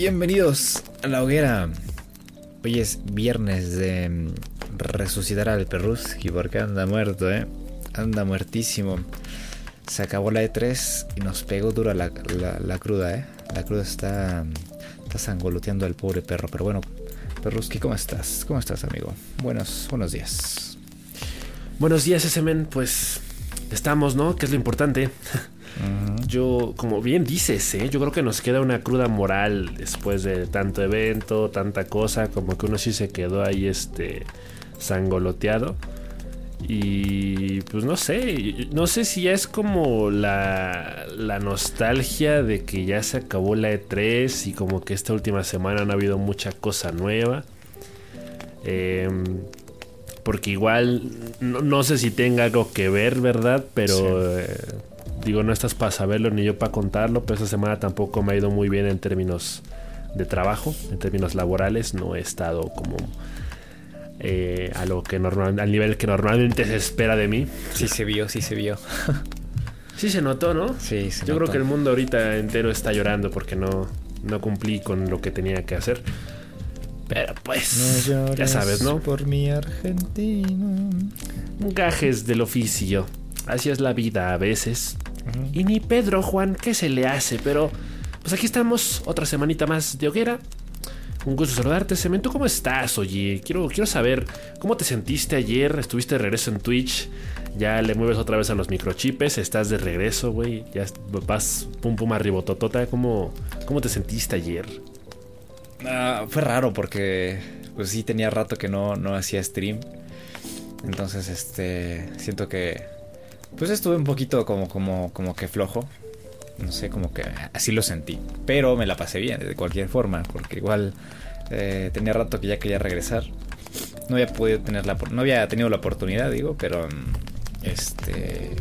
Bienvenidos a la hoguera. Hoy es viernes de mm, resucitar al Perruski porque anda muerto, ¿eh? Anda muertísimo. Se acabó la E3 y nos pegó dura la, cruda, ¿eh? La cruda está, está sangoloteando al pobre perro. Pero bueno, Perruski, ¿cómo estás? ¿Cómo estás, amigo? Buenos, buenos días. Buenos días, ese Pues estamos, ¿no? Que es lo importante. Yo, como bien dices, ¿eh? yo creo que nos queda una cruda moral después de tanto evento, tanta cosa, como que uno sí se quedó ahí este sangoloteado. Y pues no sé, no sé si ya es como la, la nostalgia de que ya se acabó la E3 y como que esta última semana no ha habido mucha cosa nueva. Em, porque igual no, sé si tenga algo que ver, ¿verdad? Pero eh, digo, no estás para saberlo ni yo para contarlo, pero esta semana tampoco me ha ido muy bien en términos de trabajo, en términos laborales, no he estado como eh, a lo que normal, al nivel que normalmente se espera de mí. Sí se vio, sí se vio. sí se notó, ¿no? Sí, Yo creo que el mundo ahorita entero está llorando porque no, no cumplí con lo que tenía que hacer. Pero pues, ya sabes, ¿no? Por mi Argentina. Gajes del oficio. Así es la vida a veces. Y ni Pedro, Juan, ¿qué se le hace? Pero, pues aquí estamos, otra semanita más de hoguera. Un gusto saludarte, Cemento. ¿Cómo estás, oye? Quiero, quiero saber cómo te sentiste ayer. Estuviste de regreso en Twitch. Ya le mueves otra vez a los microchips. Estás de regreso, güey. Ya vas pum pum arribototota. ¿Cómo, ¿Cómo te sentiste ayer? Ah, fue raro porque pues sí tenía rato que no, no hacía stream. Entonces, este. Siento que pues estuve un poquito como, como, como que flojo. No sé, como que así lo sentí. Pero me la pasé bien, de cualquier forma. Porque igual eh, tenía rato que ya quería regresar. No había podido tener la no había tenido la oportunidad, digo, pero este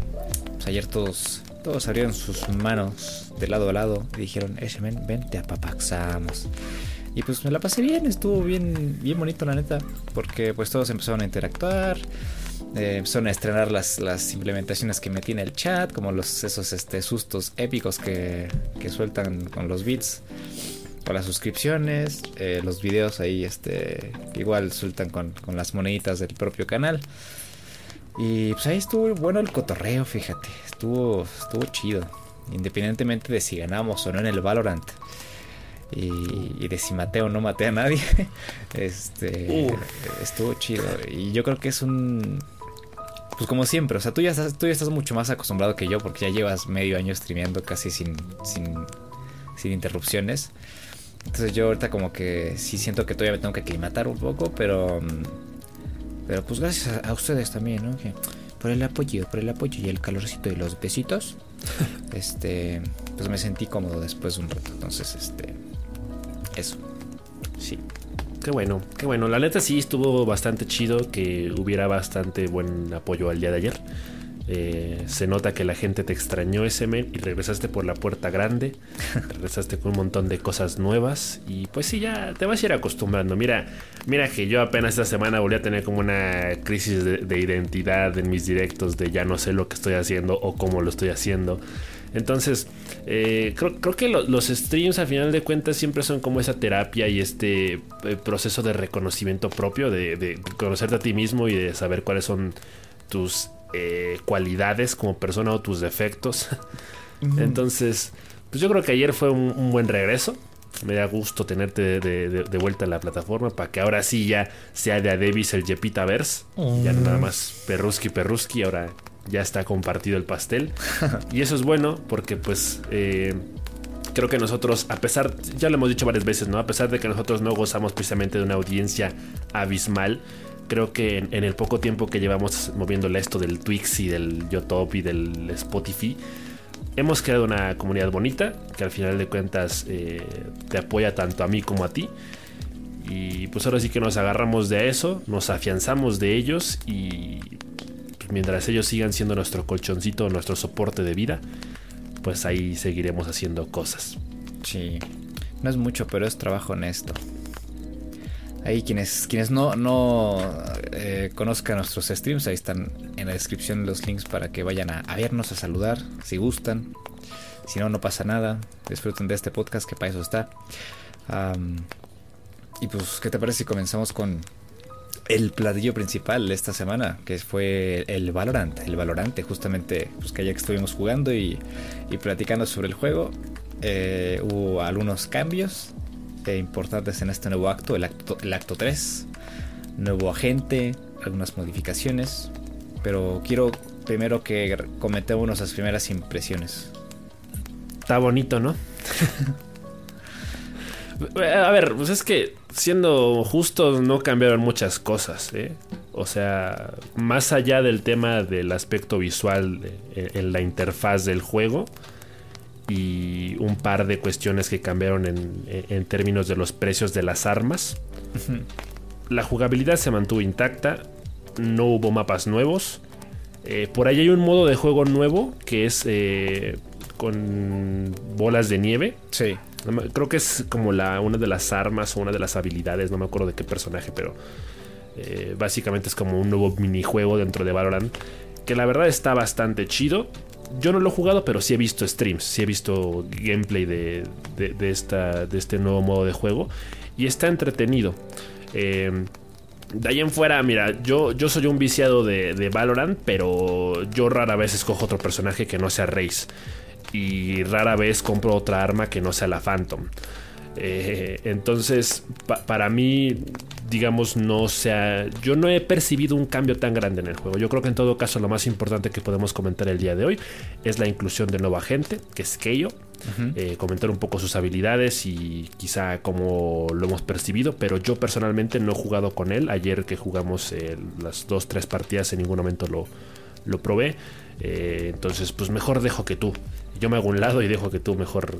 pues ayer todos todos abrieron sus manos de lado a lado y dijeron, ese men, a papaxamos. Y pues me la pasé bien, estuvo bien, bien bonito la neta, porque pues todos empezaron a interactuar, eh, empezaron a estrenar las, las implementaciones que metí en el chat, como los, esos este, sustos épicos que, que sueltan con los bits, con las suscripciones, eh, los videos ahí este, que igual sueltan con, con las moneditas del propio canal. Y pues ahí estuvo bueno el cotorreo, fíjate, estuvo, estuvo chido, independientemente de si ganamos o no en el Valorant y, de si maté o no maté a nadie. Este estuvo chido. Y yo creo que es un. Pues como siempre, o sea, tú ya, estás, tú ya estás mucho más acostumbrado que yo porque ya llevas medio año streameando casi sin, sin, sin interrupciones. Entonces yo ahorita como que sí siento que todavía me tengo que aclimatar un poco, pero... Pero pues gracias a, ustedes también, ¿no? por el apoyo, por el apoyo y el calorcito y los besitos. este, pues me sentí cómodo después de un rato. Entonces, este, eso. Sí. Qué bueno, qué bueno. La neta sí estuvo bastante chido que hubiera bastante buen apoyo al día de ayer. Eh, se nota que la gente te extrañó ese men y regresaste por la puerta grande. regresaste con un montón de cosas nuevas. Y pues sí, ya te vas a ir acostumbrando. Mira, mira que yo apenas esta semana volví a tener como una crisis de identidad en mis directos de ya no sé lo que estoy haciendo o cómo lo estoy haciendo. Entonces, eh, creo, que los streams, al final de cuentas, siempre son como esa terapia y este eh, proceso de reconocimiento propio, de, conocerte a ti mismo y de saber cuáles son tus eh, cualidades como persona o tus defectos. Entonces, pues yo creo que ayer fue un, buen regreso. Me da gusto tenerte de, vuelta en la plataforma para que ahora sí ya sea de Adebis el Jepita Verse. Ya no nada más Perruski Perruski, ahora ya está compartido el pastel. y eso es bueno porque pues eh, creo que nosotros, a pesar, ya lo hemos dicho varias veces, ¿no? A pesar de que nosotros no gozamos precisamente de una audiencia abismal, creo que en, el poco tiempo que llevamos moviéndole esto del Twix y del YouTube y del Spotify, hemos creado una comunidad bonita que al final de cuentas eh, te apoya tanto a mí como a ti. Y pues ahora sí que nos agarramos de eso, nos afianzamos de ellos y mientras ellos sigan siendo nuestro colchoncito, nuestro soporte de vida, pues ahí seguiremos haciendo cosas. Sí, no es mucho, pero es trabajo honesto. Ahí quienes, quienes no, no eh, conozcan nuestros streams, ahí están en la descripción los links para que vayan a, a, vernos, a saludar, si gustan. Si no, no pasa nada. Disfruten de este podcast que para eso está. y pues, ¿qué te parece si comenzamos con el platillo principal de esta semana, que fue el Valorant, el Valorante, justamente, pues que ya que estuvimos jugando y, platicando sobre el juego, eh, hubo algunos cambios eh, importantes en este nuevo acto, el acto, el acto 3, nuevo agente, algunas modificaciones, pero quiero primero que comentemos nuestras primeras impresiones. Está bonito, ¿no? A ver, pues es que siendo justos no cambiaron muchas cosas, ¿eh? O sea, más allá del tema del aspecto visual en la interfaz del juego y un par de cuestiones que cambiaron en, términos de los precios de las armas, la jugabilidad se mantuvo intacta, no hubo mapas nuevos. Eh, por ahí hay un modo de juego nuevo que es eh, con bolas de nieve. Sí. Creo que es como la, una de las armas o una de las habilidades, no me acuerdo de qué personaje, pero eh, básicamente es como un nuevo minijuego dentro de Valorant. Que la verdad está bastante chido. Yo no lo he jugado, pero sí he visto streams, sí he visto gameplay de, de, esta, de este nuevo modo de juego. Y está entretenido. Eh, de ahí en fuera, mira, yo, yo soy un viciado de, Valorant, pero yo rara vez escojo otro personaje que no sea Raze y rara vez compro otra arma que no sea la Phantom. Eh, entonces, para mí, digamos, no sea. Yo no he percibido un cambio tan grande en el juego. Yo creo que en todo caso, lo más importante que podemos comentar el día de hoy es la inclusión de nueva gente, que es Keio. Eh, comentar un poco sus habilidades y quizá cómo lo hemos percibido, pero yo personalmente no he jugado con él. Ayer que jugamos eh, las dos, tres partidas, en ningún momento lo, lo probé. entonces, pues mejor dejo que tú yo me hago un lado y dejo que tú mejor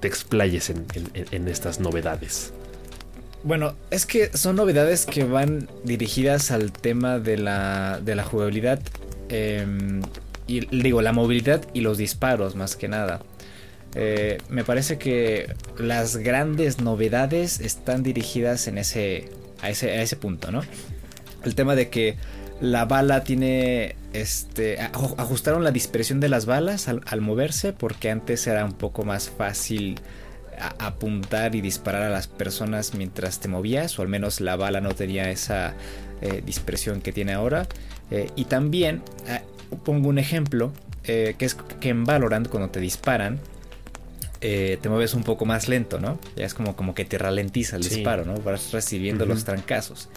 te explayes en, estas novedades. Bueno, es que son novedades que van dirigidas al tema de la, de la jugabilidad. Em, y digo, la movilidad y los disparos más que nada. Eh, me parece que las grandes novedades están dirigidas en ese a, ese, a ese punto, ¿no? El tema de que la bala tiene este ajustaron la dispersión de las balas al, moverse porque antes era un poco más fácil apuntar y disparar a las personas mientras te movías o al menos la bala no tenía esa eh, dispersión que tiene ahora eh, y también eh, pongo un ejemplo que es que en Valorant cuando te disparan te mueves un poco más lento, ¿no? Ya es como, como que te ralentiza el disparo, ¿no? Vas recibiendo los trancazos.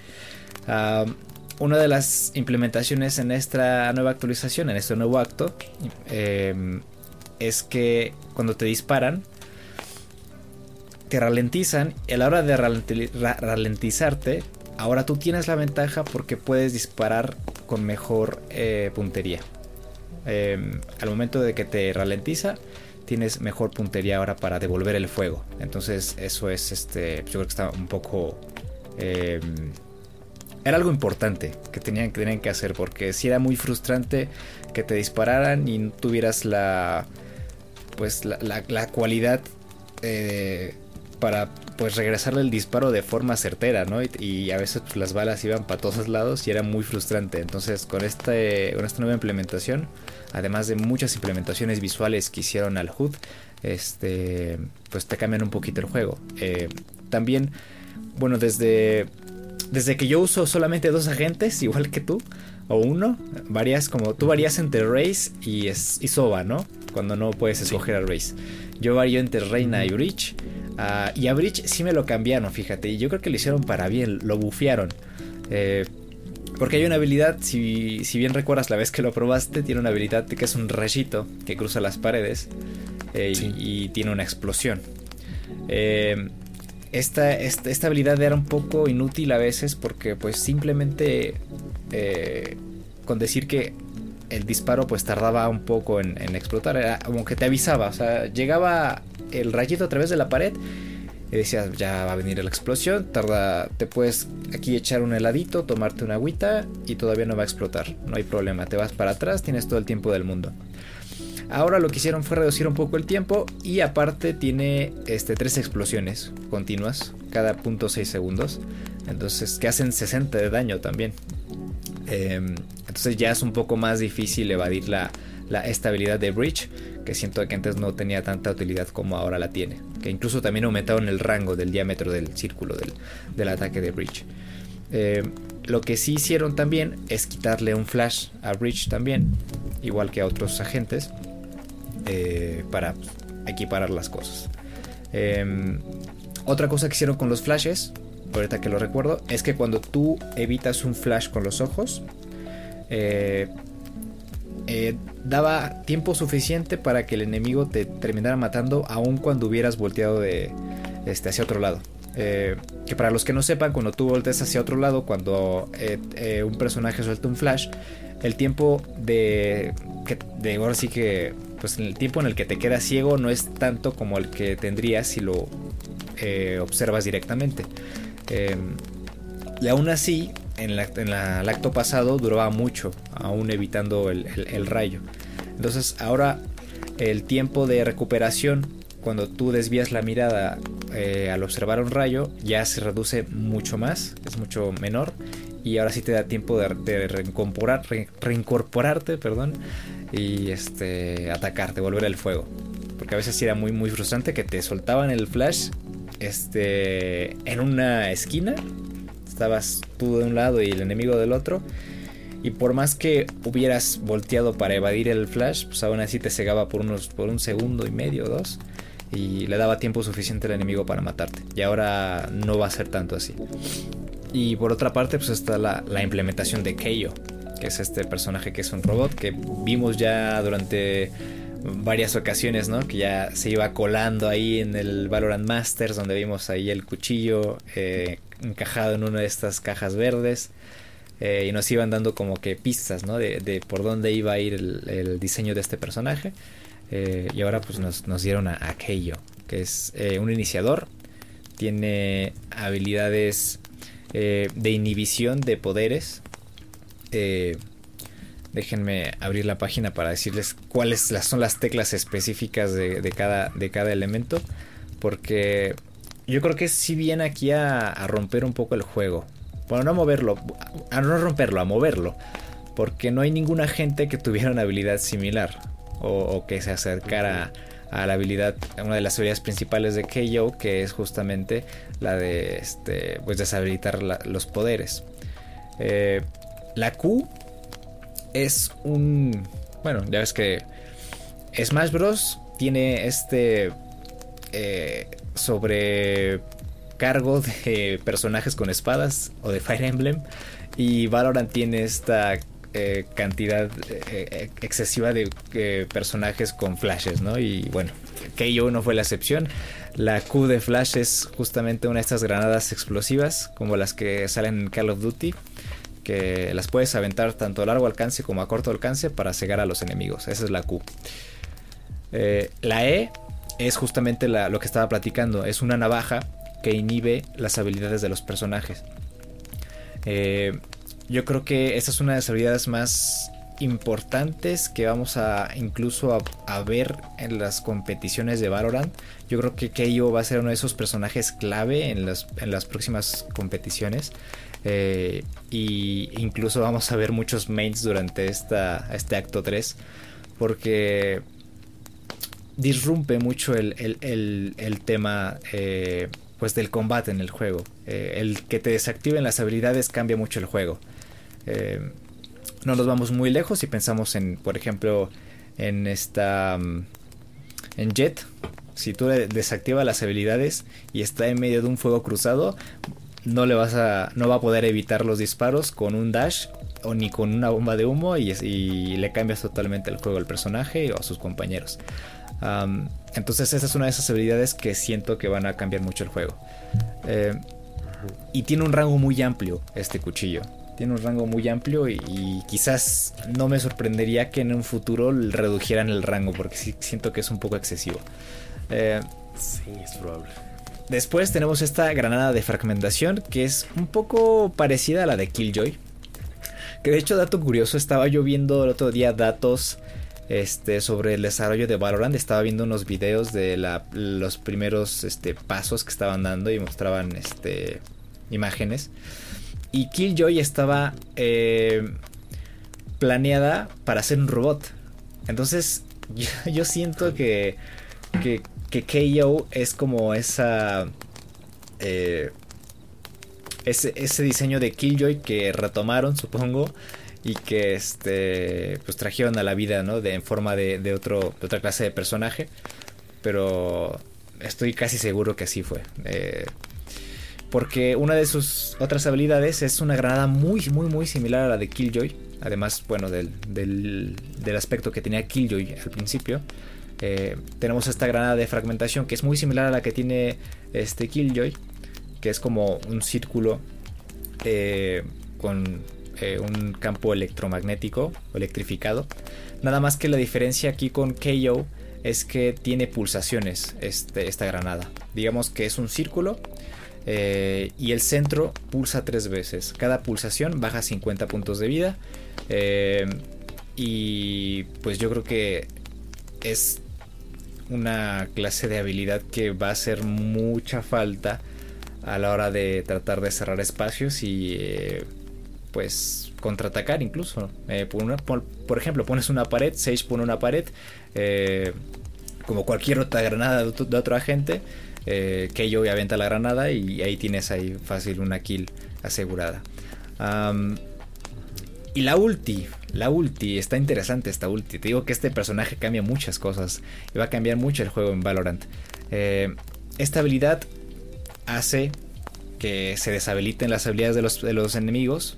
Ah, una de las implementaciones en esta nueva actualización, en este nuevo acto, em, es que cuando te disparan, te ralentizan y a la hora de ralentizarte, ahora tú tienes la ventaja porque puedes disparar con mejor eh, puntería. Em, al momento de que te ralentiza, tienes mejor puntería ahora para devolver el fuego. Entonces eso es, este, yo creo que está un poco... Em, era algo importante que tenían, que tenían que hacer porque si era muy frustrante que te dispararan y no tuvieras la pues la, cualidad eh, para pues regresarle el disparo de forma certera, ¿no? Y, a veces pues, las balas iban para todos lados y era muy frustrante. Entonces con, este, con esta nueva implementación, además de muchas implementaciones visuales que hicieron al HUD, este, pues te cambian un poquito el juego. Eh, también, bueno, desde desde que yo uso solamente dos agentes, igual que tú, o uno, varías como tú varías entre Race y, y Soba, ¿no? Cuando no puedes escoger a Race. Yo varío entre Reina y Breach. Ah, y a Breach sí me lo cambiaron, fíjate. Y yo creo que lo hicieron para bien, lo bufearon. Eh, porque hay una habilidad, si, si, bien recuerdas la vez que lo probaste, tiene una habilidad que es un rayito que cruza las paredes eh, y, y, tiene una explosión. Eh, esta, esta, habilidad era un poco inútil a veces porque pues simplemente eh, con decir que el disparo pues tardaba un poco en, explotar, era como que te avisaba, o sea, llegaba el rayito a través de la pared y decías ya va a venir la explosión, tarda, te puedes aquí echar un heladito, tomarte una agüita y todavía no va a explotar, no hay problema, te vas para atrás, tienes todo el tiempo del mundo. Ahora lo que hicieron fue reducir un poco el tiempo y aparte tiene este, tres explosiones continuas cada punto 6 segundos. Entonces que hacen 60 de daño también. Em, entonces ya es un poco más difícil evadir la, estabilidad de Breach, que siento que antes no tenía tanta utilidad como ahora la tiene. que incluso también aumentaron el rango del diámetro del círculo del, ataque de Breach. Eh, lo que sí hicieron también es quitarle un flash a Breach también, igual que a otros agentes, eh, para equiparar las cosas. Em, otra cosa que hicieron con los flashes, ahorita que lo recuerdo, es que cuando tú evitas un flash con los ojos, eh, eh, daba tiempo suficiente para que el enemigo te terminara matando aun cuando hubieras volteado de, este, hacia otro lado. Que para los que no sepan, cuando tú volteas hacia otro lado, cuando un personaje suelta un flash, el tiempo de, de ahora sí que pues el tiempo en el que te quedas ciego no es tanto como el que tendrías si lo observas directamente. y aún así, en, el acto pasado duraba mucho, aún evitando el, rayo. Entonces ahora el tiempo de recuperación, cuando tú desvías la mirada eh, al observar un rayo, ya se reduce mucho más, es mucho menor. Y ahora sí te da tiempo de, reincorporarte perdón, y este, atacarte, volver al fuego. Porque a veces era muy, muy frustrante que te soltaban el flash este, en una esquina estabas tú de un lado y el enemigo del otro. Y por más que hubieras volteado para evadir el flash, pues aún así te cegaba por, unos, por un segundo y medio o dos. Y le daba tiempo suficiente al enemigo para matarte. Y ahora no va a ser tanto así. Y por otra parte, pues está la, la implementación de Keio, que es este personaje que es un robot que vimos ya durante varias ocasiones, ¿no? Que ya se iba colando ahí en el Valorant Masters, donde vimos ahí el cuchillo eh, encajado en una de estas cajas verdes. Eh, y nos iban dando como que pistas, ¿no? De, por dónde iba a ir el, diseño de este personaje. Eh, y ahora pues nos, dieron a, a que es un iniciador. Tiene habilidades de inhibición de poderes. Déjenme abrir la página para decirles cuáles son las teclas específicas de, cada, de cada elemento. Porque yo creo que sí viene aquí a, romper un poco el juego. Bueno, no a moverlo, a no romperlo, a moverlo. Porque no hay ninguna gente que tuviera una habilidad similar. O, que se acercara la habilidad, una de las habilidades principales de KO, que es justamente la de este, pues deshabilitar los poderes. Eh, la Q es un... Bueno, ya ves que Smash Bros. tiene este... Eh, sobrecargo de personajes con espadas o de Fire Emblem. Y Valorant tiene esta eh, cantidad eh, excesiva de personajes con flashes, ¿no? Y bueno, KO no fue la excepción. La Q de Flash es justamente una de estas granadas explosivas, como las que salen en Call of Duty que las puedes aventar tanto a largo alcance como a corto alcance para cegar a los enemigos. Esa es la Q. Eh, la E es justamente lo que estaba platicando. Es una navaja que inhibe las habilidades de los personajes. Eh, yo creo que esa es una de las habilidades más importantes que vamos a incluso a, ver en las competiciones de Valorant. Yo creo que Keio va a ser uno de esos personajes clave en las, en las próximas competiciones. Eh, y incluso vamos a ver muchos mains durante esta, este acto 3. Porque disrumpe mucho el, tema eh, pues del combate en el juego. Eh, el que te desactiven las habilidades cambia mucho el juego. No nos vamos muy lejos si pensamos en, por ejemplo, en esta... Mm, en Jet, si tú desactivas las habilidades y está en medio de un fuego cruzado, no le vas a no va a poder evitar los disparos con un dash o ni con una bomba de humo y, le cambias totalmente el juego al personaje o a sus compañeros. entonces esa es una de esas habilidades que siento que van a cambiar mucho el juego. Eh, y tiene un rango muy amplio este cuchillo. Tiene un rango muy amplio y, quizás no me sorprendería que en un futuro redujeran el rango porque siento que es un poco excesivo. Eh, sí, es probable. Después tenemos esta granada de fragmentación que es un poco parecida a la de Killjoy. Que de hecho, dato curioso, estaba yo viendo el otro día datos este, sobre el desarrollo de Valorant. Estaba viendo unos videos de los primeros este, pasos que estaban dando y mostraban este, imágenes. Y Killjoy estaba eh, planeada para ser un robot. Entonces, yo, siento que, que que KO es como esa... Eh, ese, ese diseño de Killjoy que retomaron, supongo, y que este pues trajeron a la vida, ¿no? De, en forma de, de, otro, de otra clase de personaje. Pero estoy casi seguro que así fue. Eh, porque una de sus otras habilidades es una granada muy, muy, muy similar a la de Killjoy. Además, bueno, del, del, aspecto que tenía Killjoy al principio. Eh, tenemos esta granada de fragmentación que es muy similar a la que tiene este Killjoy. Que es como un círculo eh, con eh, un campo electromagnético electrificado. Nada más que la diferencia aquí con KO es que tiene pulsaciones este, esta granada. Digamos que es un círculo eh, y el centro pulsa tres veces. Cada pulsación baja 50 puntos de vida. Eh, y pues yo creo que es una clase de habilidad que va a hacer mucha falta a la hora de tratar de cerrar espacios y eh, pues contraatacar incluso. Por, ejemplo, pones una pared, Sage pone una pared, como cualquier otra granada de otro agente, eh, que yo aventa la granada y ahí tienes ahí fácil una kill asegurada. Y la ulti, la ulti, está interesante esta ulti. Te digo que este personaje cambia muchas cosas y va a cambiar mucho el juego en Valorant. Eh, esta habilidad hace que se deshabiliten las habilidades de los, de los enemigos,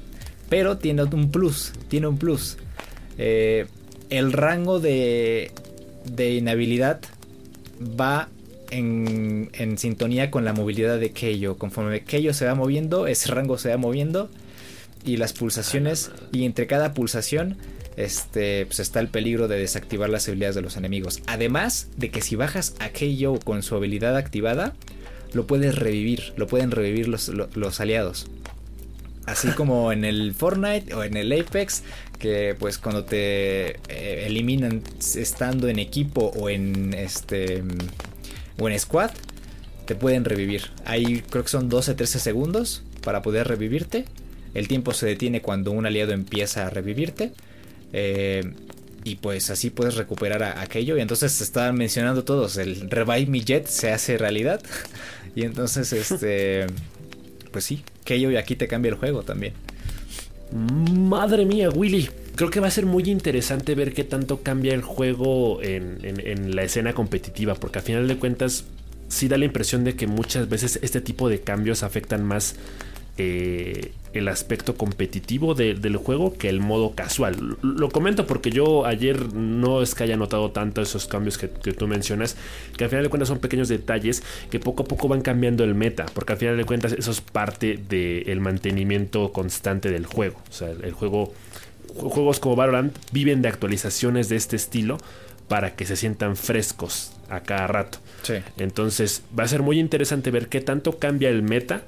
pero tiene un plus, tiene un plus. Eh, el rango de, de inhabilidad va en, en, sintonía con la movilidad de Keio. Conforme Keio se va moviendo, ese rango se va moviendo y las pulsaciones y entre cada pulsación este pues está el peligro de desactivar las habilidades de los enemigos. Además de que si bajas a Keio con su habilidad activada, lo puedes revivir, lo pueden revivir los, los, los aliados. Así como en el Fortnite o en el Apex, que pues cuando te eh, eliminan estando en equipo o en este o en squad, te pueden revivir. Ahí creo que son 12-13 segundos para poder revivirte. El tiempo se detiene cuando un aliado empieza a revivirte. Eh, y pues así puedes recuperar a, aquello. Y entonces estaban mencionando todos. El Revive Me Jet se hace realidad. y entonces este pues sí, Keio y aquí te cambia el juego también. Madre mía, Willy. Creo que va a ser muy interesante ver qué tanto cambia el juego en, en, la escena competitiva, porque a final de cuentas sí da la impresión de que muchas veces este tipo de cambios afectan más eh, el aspecto competitivo de, del juego que el modo casual. Lo comento porque yo ayer no es que haya notado tanto esos cambios que, que, tú mencionas, que al final de cuentas son pequeños detalles que poco a poco van cambiando el meta, porque al final de cuentas eso es parte del de mantenimiento constante del juego. O sea, el juego, juegos como Valorant viven de actualizaciones de este estilo para que se sientan frescos a cada rato. Sí. Entonces va a ser muy interesante ver qué tanto cambia el meta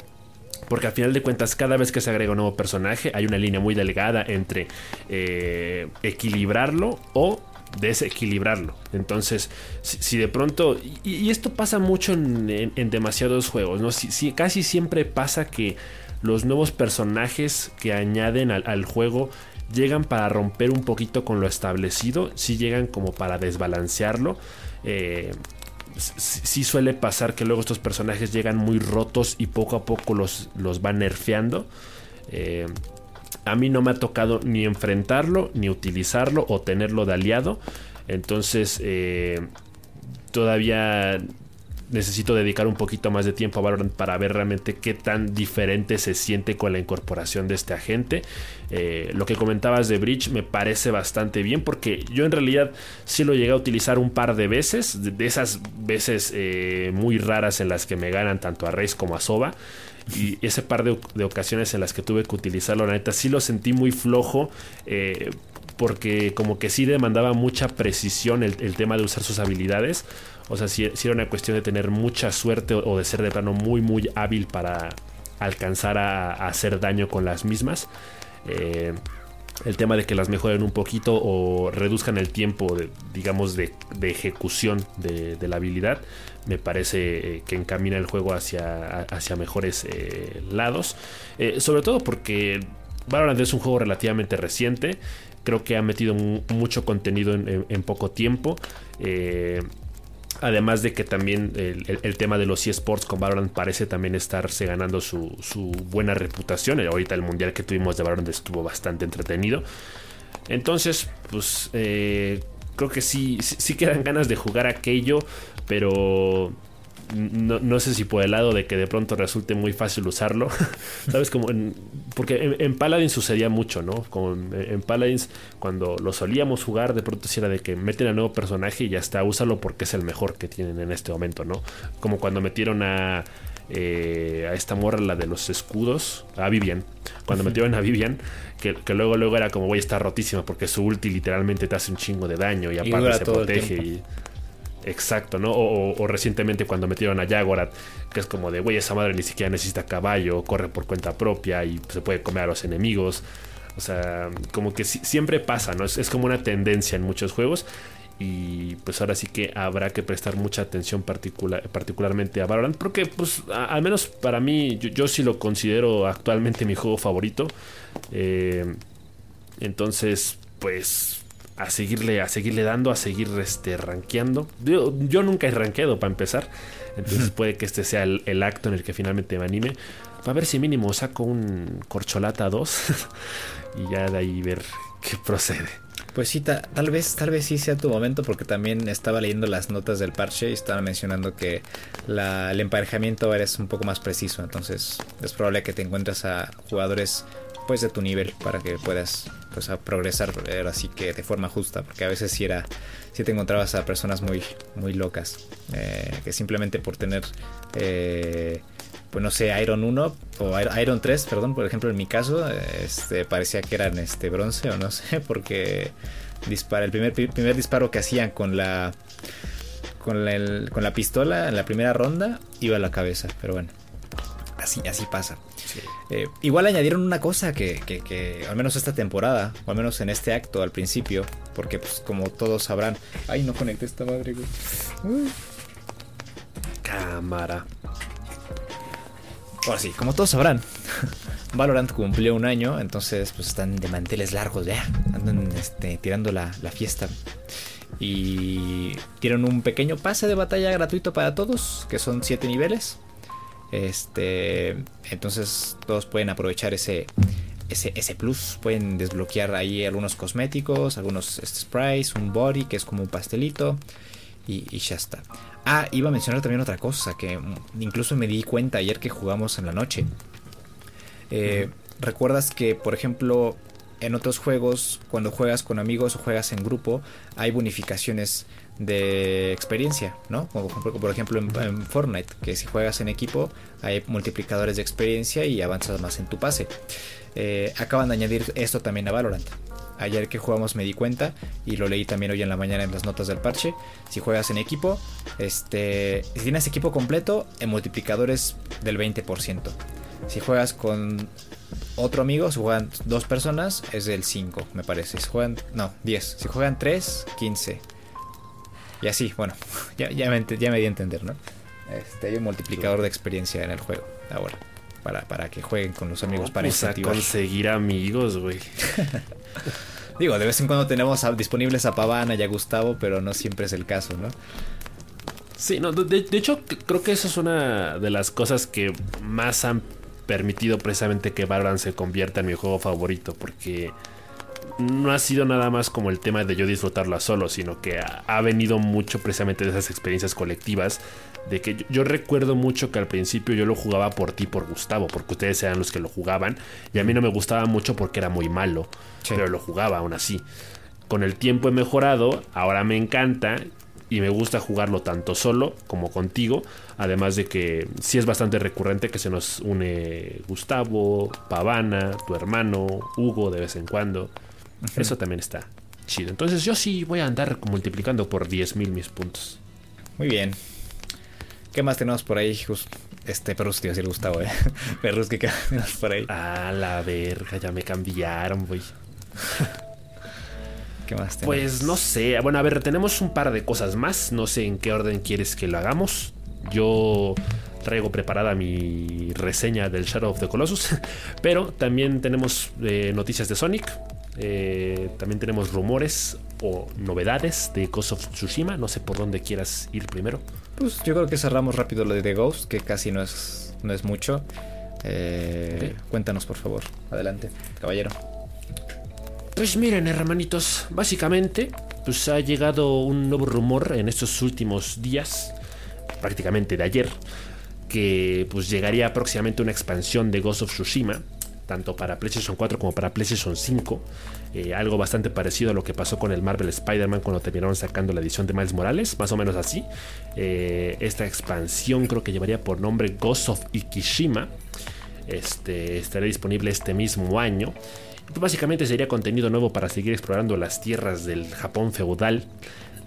porque al final de cuentas, cada vez que se agrega un nuevo personaje, hay una línea muy delgada entre eh, equilibrarlo o desequilibrarlo. Entonces, si, si de pronto. Y, y, esto pasa mucho en, en, en demasiados juegos, ¿no? Si, si, casi siempre pasa que los nuevos personajes que añaden al, al juego llegan para romper un poquito con lo establecido, si llegan como para desbalancearlo. Eh, sí suele pasar que luego estos personajes llegan muy rotos y poco a poco los, los van nerfeando. Eh, a mí no me ha tocado ni enfrentarlo, ni utilizarlo o tenerlo de aliado. Entonces eh, todavía necesito dedicar un poquito más de tiempo a Valorant para ver realmente qué tan diferente se siente con la incorporación de este agente. Eh, lo que comentabas de Bridge me parece bastante bien porque yo en realidad sí lo llegué a utilizar un par de veces, de, esas veces eh, muy raras en las que me ganan tanto a Reis como a Soba. Y ese par de, ocasiones en las que tuve que utilizarlo, la neta sí lo sentí muy flojo. Eh, porque como que sí demandaba mucha precisión el tema de usar sus habilidades. O sea, si, era una cuestión de tener mucha suerte o, de ser de plano muy, muy hábil para alcanzar a, hacer daño con las mismas. Eh, el tema de que las mejoren un poquito o reduzcan el tiempo, de, digamos, de, ejecución de, la habilidad, me parece eh, que encamina el juego hacia, hacia mejores eh, lados. Sobre todo porque Valorant es un juego relativamente reciente. Creo que ha metido mucho contenido en, en, en poco tiempo. Eh, Además de que también el, tema de los eSports con Valorant parece también estarse ganando su, su, buena reputación. Ahorita el mundial que tuvimos de Valorant estuvo bastante entretenido. Entonces, pues eh, creo que sí, sí quedan ganas de jugar aquello, pero no, sé si por el lado de que de pronto resulte muy fácil usarlo. ¿Sabes? Como porque en, Paladins sucedía mucho, ¿no? Como en, Paladins, cuando lo solíamos jugar, de pronto si era de que meten a nuevo personaje y ya está, úsalo porque es el mejor que tienen en este momento, ¿no? Como cuando metieron a. Eh, a esta morra, la de los escudos, a Vivian. Cuando metieron a Vivian, que, luego luego era como, güey, está rotísima porque su ulti literalmente te hace un chingo de daño y aparte se protege y Exacto, ¿no? O, recientemente cuando metieron a Jaguarat, que es como de, güey, esa madre ni siquiera necesita caballo, corre por cuenta propia y se puede comer a los enemigos. O sea, como que siempre pasa, ¿no? Es, como una tendencia en muchos juegos. Y pues ahora sí que habrá que prestar mucha atención particular, particularmente a Valorant. Porque pues al menos para mí, yo, sí lo considero actualmente mi juego favorito. Eh, entonces, pues a seguirle, a seguirle dando, a seguir este, rankeando. Yo, yo nunca he rankeado para empezar. Entonces puede que este sea el, acto en el que finalmente me anime. a ver si mínimo saco un corcholata 2. y ya de ahí ver qué procede. Pues sí, tal vez, tal vez sí sea tu momento, porque también estaba leyendo las notas del parche y estaba mencionando que el emparejamiento ahora es un poco más preciso. Entonces es probable que te encuentres a jugadores pues de tu nivel para que puedas pues a progresar así que de forma justa porque a veces si era si te encontrabas a personas muy muy locas eh, que simplemente por tener eh, pues no sé Iron 1 o Iron 3 perdón por ejemplo en mi caso este parecía que eran este bronce o no sé porque dispara el primer primer disparo que hacían con la con la, con la pistola en la primera ronda iba a la cabeza pero bueno así así pasa eh, igual añadieron una cosa que, al menos esta temporada, o al menos en este acto al principio, porque pues como todos sabrán, ay no conecté esta madre, Cámara. Ahora sí, como todos sabrán, Valorant cumplió un año, entonces pues están de manteles largos ya, andan este, tirando la, la fiesta. Y dieron un pequeño pase de batalla gratuito para todos, que son 7 niveles. Este, entonces todos pueden aprovechar ese, ese, plus. Pueden desbloquear ahí algunos cosméticos, algunos este, sprays, un body que es como un pastelito y, ya está. Ah, iba a mencionar también otra cosa que incluso me di cuenta ayer que jugamos en la noche. Eh, ¿Recuerdas que, por ejemplo, en otros juegos, cuando juegas con amigos o juegas en grupo, hay bonificaciones de experiencia, ¿no? Por ejemplo en, Fortnite, que si juegas en equipo hay multiplicadores de experiencia y avanzas más en tu pase. Eh, acaban de añadir esto también a Valorant. Ayer que jugamos me di cuenta y lo leí también hoy en la mañana en las notas del parche. Si juegas en equipo, este, si tienes equipo completo, en multiplicadores del 20%. Si juegas con otro amigo, si juegan dos personas, es del 5, me parece. Si juegan, no, 10. Si juegan 3, 15. Y así, bueno, ya, ya, me, ya me di a entender, ¿no? Este, hay un multiplicador de experiencia en el juego ahora. Para, para que jueguen con los amigos para a conseguir amigos, güey. Digo, de vez en cuando tenemos disponibles a Pavana y a Gustavo, pero no siempre es el caso, ¿no? Sí, no, de, de, hecho creo que eso es una de las cosas que más han permitido precisamente que Valorant se convierta en mi juego favorito, porque no ha sido nada más como el tema de yo disfrutarlo solo, sino que ha, venido mucho precisamente de esas experiencias colectivas. De que yo, recuerdo mucho que al principio yo lo jugaba por ti, por Gustavo, porque ustedes eran los que lo jugaban. Y a mí no me gustaba mucho porque era muy malo, pero lo jugaba aún así. Con el tiempo he mejorado, ahora me encanta y me gusta jugarlo tanto solo como contigo. Además de que sí es bastante recurrente que se nos une Gustavo, Pavana, tu hermano, Hugo de vez en cuando. Eso también está chido. Entonces yo sí voy a andar multiplicando por 10.000 mis puntos. Muy bien. ¿Qué más tenemos por ahí? este Perrus, iba a decir Gustavo, ¿eh? Perrus, ¿qué tenemos por ahí? Ah, la verga, ya me cambiaron, güey. ¿Qué más tenemos? Pues no sé. Bueno, a ver, tenemos un par de cosas más. No sé en qué orden quieres que lo hagamos. Yo traigo preparada mi reseña del Shadow of the Colossus. Pero también tenemos eh, noticias de Sonic. Eh, también tenemos rumores o novedades de Ghost of Tsushima. No sé por dónde quieras ir primero. Pues yo creo que cerramos rápido lo de The Ghost, que casi no es, no es mucho. Eh, Cuéntanos, por favor. Adelante, caballero. Pues miren, hermanitos, básicamente, pues ha llegado un nuevo rumor en estos últimos días, prácticamente de ayer, que pues llegaría próximamente una expansión de Ghost of Tsushima, tanto para PlayStation 4 como para PlayStation 5. Eh, algo bastante parecido a lo que pasó con el Marvel Spider-Man cuando terminaron sacando la edición de Miles Morales, más o menos así. Eh, esta expansión creo que llevaría por nombre Ghost of Ikishima. Este, estará disponible este mismo año. Básicamente sería contenido nuevo para seguir explorando las tierras del Japón feudal.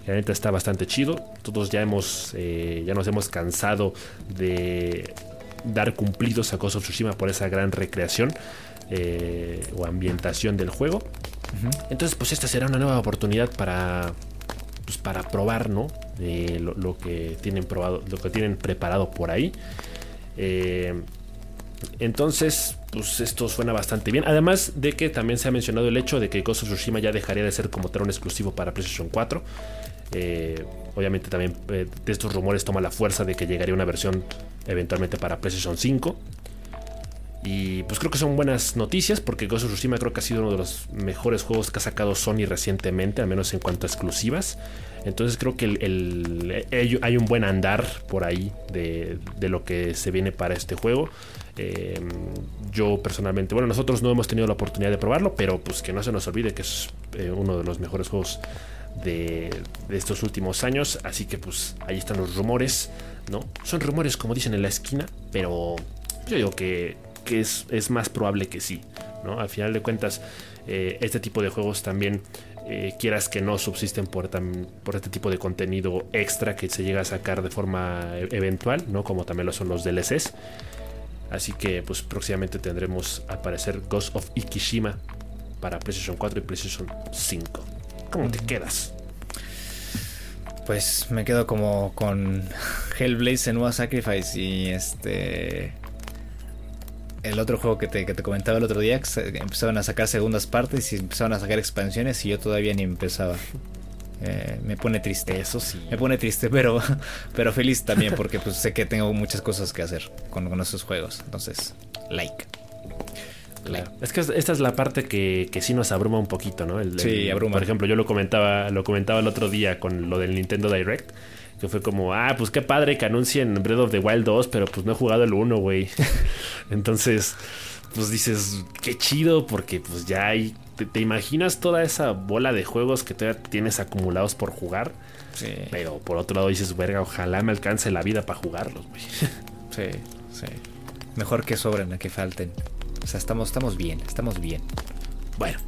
La neta está bastante chido. Todos ya hemos, eh, ya nos hemos cansado de dar cumplidos a Ghost of Tsushima por esa gran recreación eh, o ambientación del juego. Entonces, pues esta será una nueva oportunidad para, pues, para probar, ¿no? Eh, lo, que tienen probado, lo que tienen preparado por ahí. entonces, pues esto suena bastante bien. Además de que también se ha mencionado el hecho de que Ghost of Tsushima ya dejaría de ser como tal un exclusivo para PlayStation 4. Eh, obviamente también eh, de estos rumores toma la fuerza de que llegaría una versión eventualmente para PlayStation 5. Y pues creo que son buenas noticias porque Ghost of Tsushima creo que ha sido uno de los mejores juegos que ha sacado Sony recientemente, al menos en cuanto a exclusivas. Entonces creo que hay un buen andar por ahí de, lo que se viene para este juego. Eh, yo personalmente, bueno, nosotros no hemos tenido la oportunidad de probarlo, pero pues que no se nos olvide que es uno de los mejores juegos de, estos últimos años. Así que pues ahí están los rumores, ¿no? Son rumores como dicen en la esquina, pero yo digo que, es, más probable que sí, ¿no? Al final de cuentas, eh, este tipo de juegos también quieras que no subsisten por, por este tipo de contenido extra que se llega a sacar de forma e, eventual, ¿no? Como también lo son los DLCs. Así que pues próximamente tendremos al parecer Ghost of Ikishima para PlayStation 4 y PlayStation 5. ¿Cómo te quedas? Pues me quedo como con Hellblade Senua Sacrifice y este el otro juego que te, que te, comentaba el otro día, que empezaban a sacar segundas partes y empezaban a sacar expansiones y yo todavía ni empezaba. Eh, me pone triste. Eso sí. Me pone triste, pero, pero feliz también porque pues, sé que tengo muchas cosas que hacer con, con esos juegos. Entonces, like. Es que esta es la parte que, que sí nos abruma un poquito, ¿no? El, sí, abruma. Por ejemplo, yo lo comentaba, lo comentaba el otro día con lo del Nintendo Direct. Que fue como, ah, pues qué padre que anuncien Breath of the Wild 2, pero pues no he jugado el 1, güey. Entonces, pues dices, qué chido, porque pues ya hay ¿Te, imaginas toda esa bola de juegos que todavía tienes acumulados por jugar? Sí. Pero por otro lado dices, verga, ojalá me alcance la vida para jugarlos, güey. Sí, sí. Mejor que sobren a que falten. O sea, estamos, estamos bien, estamos bien. Bueno,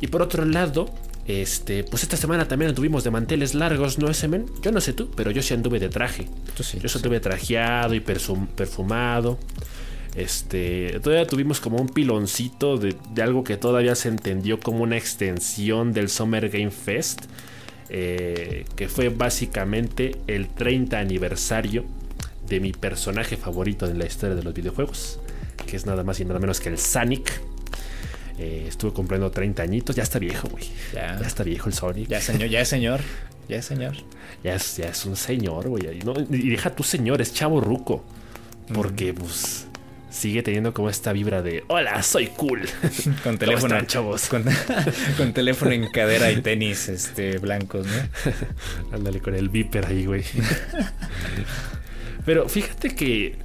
y por otro lado, este, pues esta semana también anduvimos de manteles largos, ¿no, ese men? Yo no sé tú, pero yo sí anduve de traje. sí, yo sí anduve trajeado y perfumado. Este, todavía tuvimos como un piloncito de, algo que todavía se entendió como una extensión del Summer Game Fest, eh, que fue básicamente el 30 aniversario de mi personaje favorito en la historia de los videojuegos, que es nada más y nada menos que el Sonic. Eh, estuve cumpliendo 30 añitos, ya está viejo, güey. Ya. está viejo el Sonic. Ya señor, ya es señor. Ya es señor. Ya es, ya es un señor, güey. y deja tu señor, es chavo ruco. Porque, pues, sigue teniendo como esta vibra de hola, soy cool. Con teléfono, chavos? Con, teléfono en cadera y tenis este, blancos, ¿no? Ándale con el viper ahí, güey. Pero fíjate que,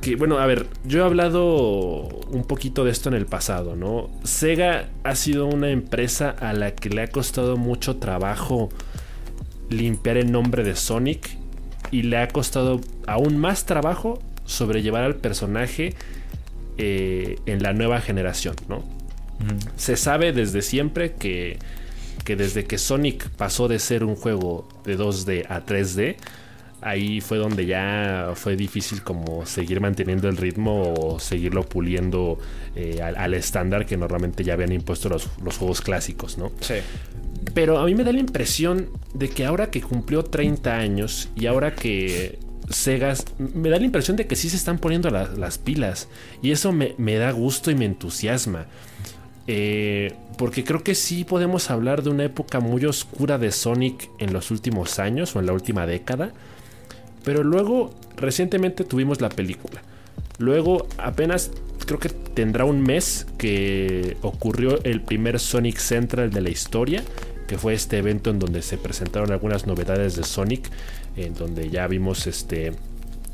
que, bueno, a ver, yo he hablado un poquito de esto en el pasado, ¿no? Sega ha sido una empresa a la que le ha costado mucho trabajo limpiar el nombre de Sonic y le ha costado aún más trabajo sobrellevar al personaje eh, en la nueva generación, ¿no? Se sabe desde siempre que, que desde que Sonic pasó de ser un juego de 2D a 3D, ahí fue donde ya fue difícil como seguir manteniendo el ritmo o seguirlo puliendo eh, al, estándar que normalmente ya habían impuesto los, los, juegos clásicos, ¿no? Sí. Pero a mí me da la impresión de que ahora que cumplió 30 años y ahora que Segas, me da la impresión de que sí se están poniendo las pilas. Y eso me, da gusto y me entusiasma. Eh, porque creo que sí podemos hablar de una época muy oscura de Sonic en los últimos años o en la última década. Pero luego, recientemente tuvimos la película. Luego, apenas creo que tendrá un mes que ocurrió el primer Sonic Central de la historia, que fue este evento en donde se presentaron algunas novedades de Sonic, en donde ya vimos este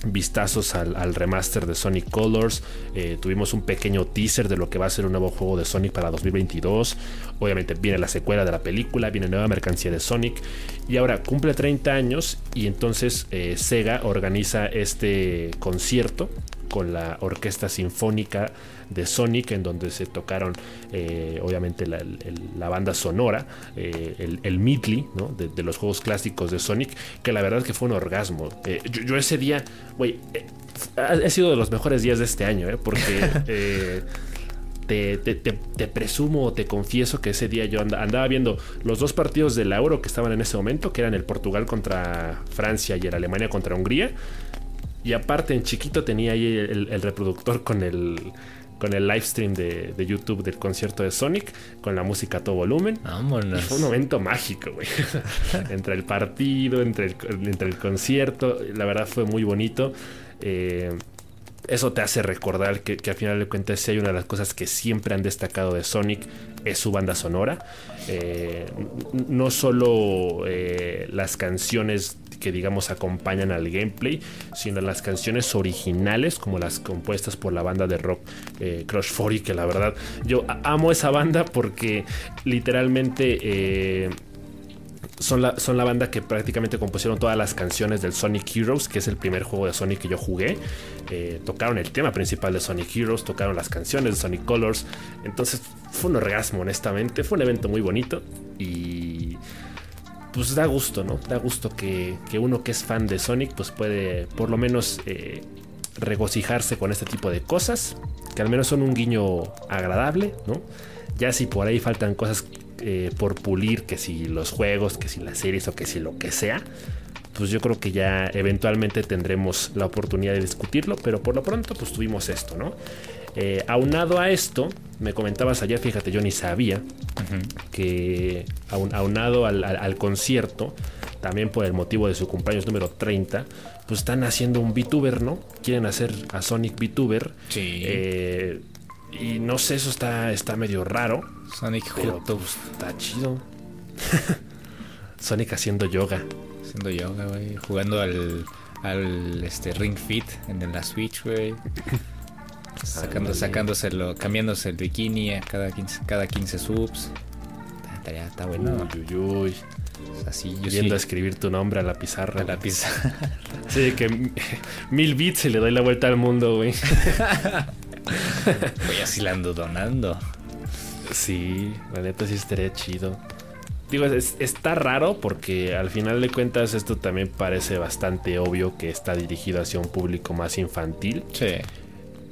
vistazos al, remaster de Sonic Colors. Eh, tuvimos un pequeño teaser de lo que va a ser un nuevo juego de Sonic para 2022. Obviamente viene la secuela de la película, viene nueva mercancía de Sonic. Y ahora cumple 30 años y entonces eh, Sega organiza este concierto con la Orquesta Sinfónica de Sonic, en donde se tocaron eh, obviamente la, banda sonora, eh, el, el Midley, de, los juegos clásicos de Sonic, que la verdad que fue un orgasmo. Eh, yo, ese día, güey, ha, sido de los mejores días de este año, porque... Te, te, presumo o te confieso que ese día yo andaba viendo los dos partidos del Euro que estaban en ese momento, que eran el Portugal contra Francia y el Alemania contra Hungría. Y aparte, en chiquito tenía ahí el, reproductor con el, con el live stream de, YouTube del concierto de Sonic, con la música a todo volumen. Vámonos. fue un momento mágico, güey. entre el partido, entre el, entre el concierto. La verdad fue muy bonito. Eh, eso te hace recordar que, que, al final de cuentas, si hay una de las cosas que siempre han destacado de Sonic, es su banda sonora. Eh, no solo eh, las canciones que digamos acompañan al gameplay, sino las canciones originales como las compuestas por la banda de rock eh, Crush 40, que la verdad yo amo esa banda porque literalmente... Eh, son la, son la, banda que prácticamente compusieron todas las canciones del Sonic Heroes, que es el primer juego de Sonic que yo jugué. Eh, tocaron el tema principal de Sonic Heroes, tocaron las canciones de Sonic Colors. Entonces fue un orgasmo, honestamente. Fue un evento muy bonito y pues da gusto, ¿no? Da gusto que, uno que es fan de Sonic pues puede por lo menos eh, regocijarse con este tipo de cosas, que al menos son un guiño agradable, ¿no? Ya si por ahí faltan cosas eh, por pulir, que si los juegos, que si las series o que si lo que sea, pues yo creo que ya eventualmente tendremos la oportunidad de discutirlo, pero por lo pronto pues tuvimos esto, ¿no? Eh, aunado a esto, me comentabas ayer, fíjate, yo ni sabía que aunado al, concierto, también por el motivo de su cumpleaños número 30, pues están haciendo un VTuber, ¿no? Quieren hacer a Sonic VTuber. Sí. Eh, y no sé, eso está, está medio raro. Sonic pero, pues, está chido. Sonic haciendo yoga. Haciendo yoga, güey. Jugando al, al este, Ring Fit en la Switch, güey. Sacando, sacándoselo, cambiándose el bikini a cada 15, cada 15 subs. Está, está bueno. Uy, uy, uy. Así, yo Yendo a escribir tu nombre a la pizarra. A la pizarra. Sí, que mil bits y le doy la vuelta al mundo, güey. Voy así la ando donando. Sí, la neta sí estaría chido. Digo, está raro porque al final de cuentas esto también parece bastante obvio que está dirigido hacia un público más infantil. Sí.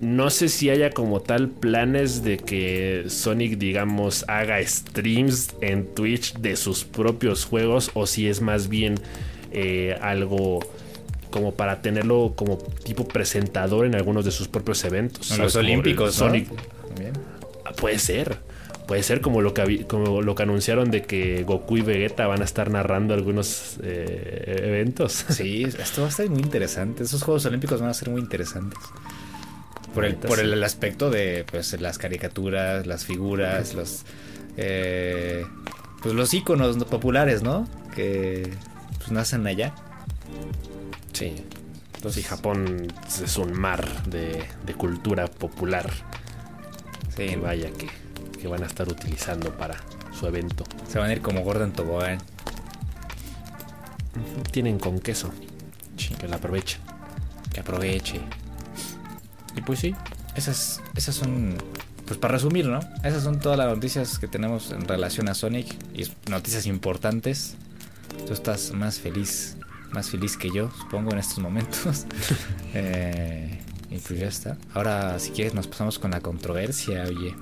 No sé si haya como tal planes de que Sonic, digamos, haga streams en Twitch de sus propios juegos o si es más bien eh, algo como para tenerlo como tipo presentador en algunos de sus propios eventos. En los Olímpicos, Sonic. Ah, puede ser. Puede ser como lo que como lo que anunciaron de que Goku y Vegeta van a estar narrando algunos eh, eventos. Sí, esto va a ser muy interesante. Esos Juegos Olímpicos van a ser muy interesantes. Por el, por el aspecto de pues, las caricaturas, las figuras, los eh, pues los iconos populares, ¿no? Que pues, nacen allá. Sí. Entonces, Japón es un mar de, cultura popular. Sí. vaya que, que, van a estar utilizando para su evento. Se van a ir como Gordon Tobogán. Tienen con queso. Que la aproveche. Que aproveche. Y pues sí, esas, esas son, pues para resumir, ¿no? Esas son todas las noticias que tenemos en relación a Sonic y noticias importantes. Tú estás más feliz, más feliz que yo, supongo, en estos momentos. eh, y pues ya está. Ahora, si quieres, nos pasamos con la controversia, oye.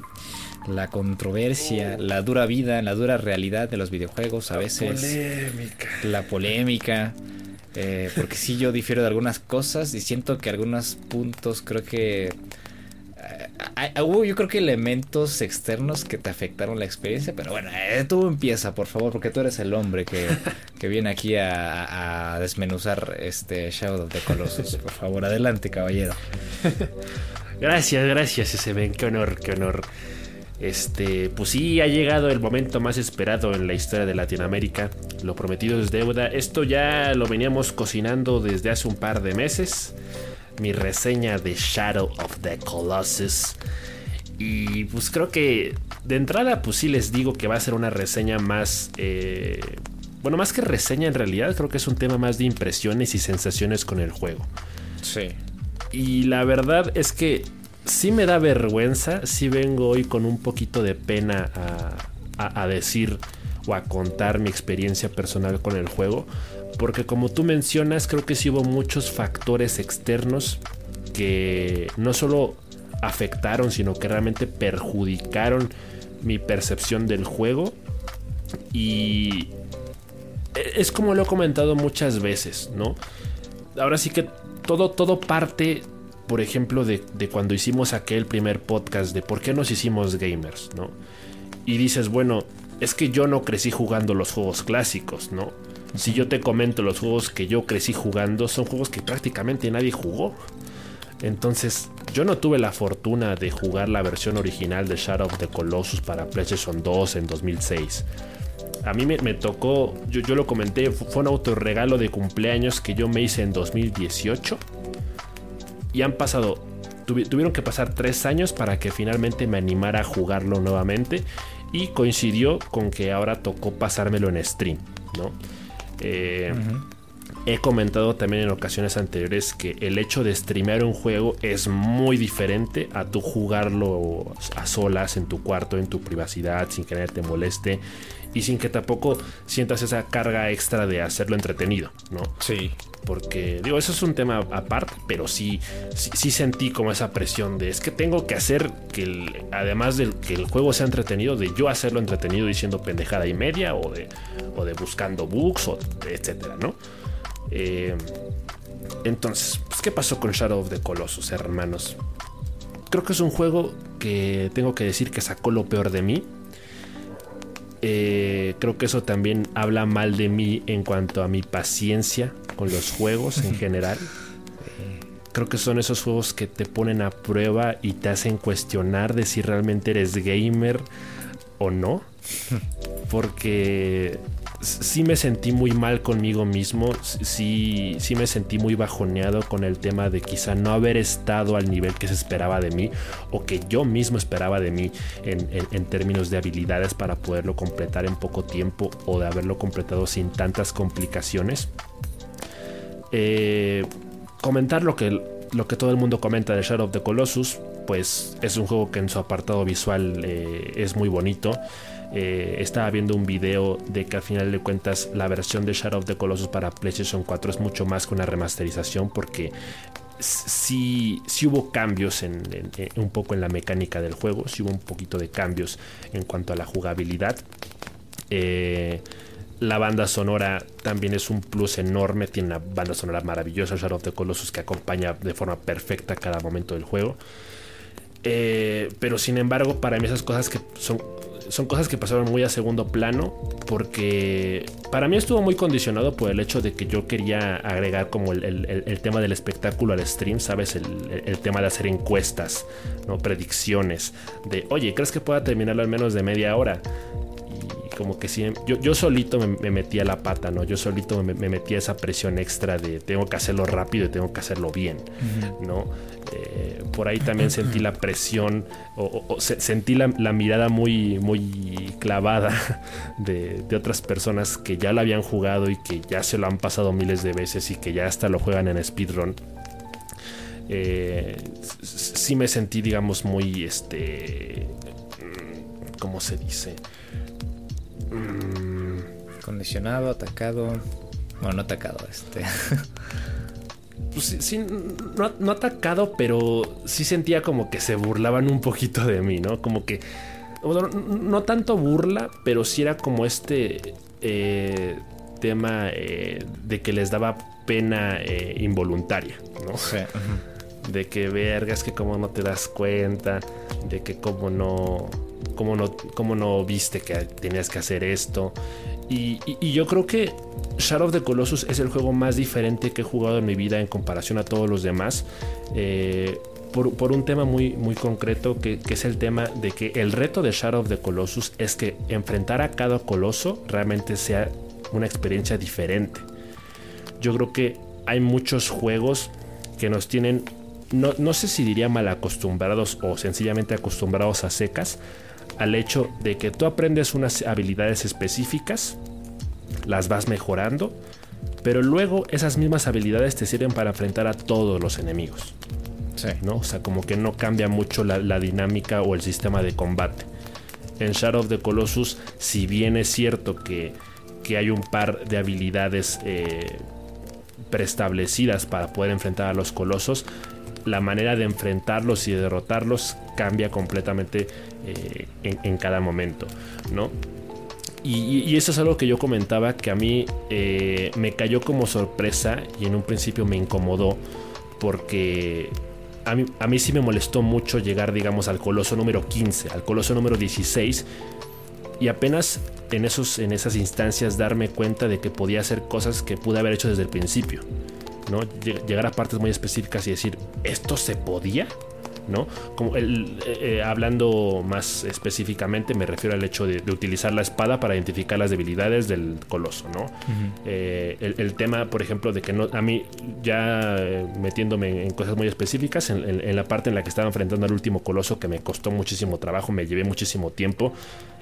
La controversia, la dura vida, la dura realidad de los videojuegos a veces. La polémica. La polémica. Eh, porque sí, yo difiero de algunas cosas y siento que algunos puntos creo que... Eh, hubo yo creo que elementos externos que te afectaron la experiencia, pero bueno, eh, tú empieza, por favor, porque tú eres el hombre que, que viene aquí a, desmenuzar este Shadow of the Colossus. Por favor, adelante, caballero. gracias, gracias, ese ven, qué honor, qué honor. Este, pues sí, ha llegado el momento más esperado en la historia de Latinoamérica. Lo prometido es deuda. Esto ya lo veníamos cocinando desde hace un par de meses mi reseña de Shadow of the Colossus. Y pues creo que de entrada pues sí les digo que va a ser una reseña más... Eh, bueno, más que reseña en realidad, creo que es un tema más de impresiones y sensaciones con el juego. Sí. Y la verdad es que sí me da vergüenza, sí vengo hoy con un poquito de pena a, a decir o a contar mi experiencia personal con el juego. Porque como tú mencionas, creo que sí hubo muchos factores externos que no solo afectaron, sino que realmente perjudicaron mi percepción del juego. Y es como lo he comentado muchas veces, ¿no? Ahora sí que todo, todo parte, por ejemplo, de, de, cuando hicimos aquel primer podcast de por qué nos hicimos gamers, ¿no? Y dices, bueno, es que yo no crecí jugando los juegos clásicos, ¿no? Si yo te comento los juegos que yo crecí jugando, son juegos que prácticamente nadie jugó. Entonces, yo no tuve la fortuna de jugar la versión original de Shadow of the Colossus para PlayStation 2 en 2006. A mí me, tocó, yo, yo, lo comenté, fue un autorregalo de cumpleaños que yo me hice en 2018. Y han pasado, tuvieron que pasar tres años para que finalmente me animara a jugarlo nuevamente. Y coincidió con que ahora tocó pasármelo en stream, ¿no? Eh, he comentado también en ocasiones anteriores que el hecho de streamear un juego es muy diferente a tu jugarlo a solas en tu cuarto, en tu privacidad, sin que nadie te moleste y sin que tampoco sientas esa carga extra de hacerlo entretenido, ¿no? Sí. Porque, digo, eso es un tema aparte, pero sí, sí, sentí como esa presión de es que tengo que hacer que, además de que el juego sea entretenido, de yo hacerlo entretenido diciendo pendejada y media o de, o de buscando bugs, o etcétera, ¿no? Eh, entonces, pues, ¿qué pasó con Shadow of the Colossus, hermanos? Creo que es un juego que tengo que decir que sacó lo peor de mí eh, creo que eso también habla mal de mí en cuanto a mi paciencia con los juegos en general. Creo que son esos juegos que te ponen a prueba y te hacen cuestionar de si realmente eres gamer o no. Porque sí me sentí muy mal conmigo mismo, sí, sí me sentí muy bajoneado con el tema de quizá no haber estado al nivel que se esperaba de mí o que yo mismo esperaba de mí en, términos de habilidades para poderlo completar en poco tiempo o de haberlo completado sin tantas complicaciones. Eh, comentar lo que, lo que todo el mundo comenta de Shadow of the Colossus, pues es un juego que en su apartado visual eh, es muy bonito. Eh, estaba viendo un video de que al final de cuentas la versión de Shadow of the Colossus para PlayStation 4 es mucho más que una remasterización porque sí, sí hubo cambios en, un poco en la mecánica del juego, sí hubo un poquito de cambios en cuanto a la jugabilidad. Eh, la banda sonora también es un plus enorme, tiene una banda sonora maravillosa, Shadow of the Colossus, que acompaña de forma perfecta cada momento del juego. Eh, pero sin embargo, para mí esas cosas que son son cosas que pasaron muy a segundo plano porque para mí estuvo muy condicionado por el hecho de que yo quería agregar como el, tema del espectáculo al stream, ¿sabes? El, tema de hacer encuestas, ¿no? Predicciones de, oye, ¿crees que pueda terminarlo en menos de media hora? Como que sí, yo, yo solito me, metía la pata, ¿no? Yo solito me, metía esa presión extra de tengo que hacerlo rápido y tengo que hacerlo bien, ¿no? Eh, por ahí también sentí la presión o, sentí la, mirada muy, muy clavada de, otras personas que ya lo habían jugado y que ya se lo han pasado miles de veces y que ya hasta lo juegan en speedrun. Eh, sí me sentí, digamos, muy, este, ¿cómo se dice? Mm. Condicionado, atacado. Bueno, no atacado, este. pues sí, no, atacado, pero sí sentía como que se burlaban un poquito de mí, ¿no? Como que, no, tanto burla, pero sí era como este eh, tema eh, de que les daba pena eh, involuntaria, ¿no? De que vergas, que como no te das cuenta. de que cómo no, cómo no, no viste que tenías que hacer esto. Y, yo creo que Shadow of the Colossus es el juego más diferente que he jugado en mi vida en comparación a todos los demás. Eh, por, un tema muy, muy concreto que, que, es el tema de que el reto de Shadow of the Colossus es que enfrentar a cada coloso realmente sea una experiencia diferente. Yo creo que hay muchos juegos que nos tienen, no, no sé si diría mal acostumbrados o sencillamente acostumbrados a secas, al hecho de que tú aprendes unas habilidades específicas, las vas mejorando, pero luego esas mismas habilidades te sirven para enfrentar a todos los enemigos. ¿no? O sea, como que no cambia mucho la, dinámica o el sistema de combate. En Shadow of the Colossus, si bien es cierto que, hay un par de habilidades eh, preestablecidas para poder enfrentar a los colosos, la manera de enfrentarlos y de derrotarlos cambia completamente eh, en, cada momento, ¿no? Y, eso es algo que yo comentaba que a mí eh, me cayó como sorpresa y en un principio me incomodó porque a mí, a mí sí me molestó mucho llegar, digamos, al coloso número 15, al coloso número 16 y apenas en, esos, en esas instancias darme cuenta de que podía hacer cosas que pude haber hecho desde el principio. ¿No? Llegar a partes muy específicas y decir, ¿esto se podía? ¿no? Como el, eh, eh, hablando más específicamente, me refiero al hecho de, utilizar la espada para identificar las debilidades del coloso, ¿no? Eh, el, tema, por ejemplo, de que no, a mí, ya metiéndome en, cosas muy específicas, en, la parte en la que estaba enfrentando al último coloso, que me costó muchísimo trabajo, me llevé muchísimo tiempo.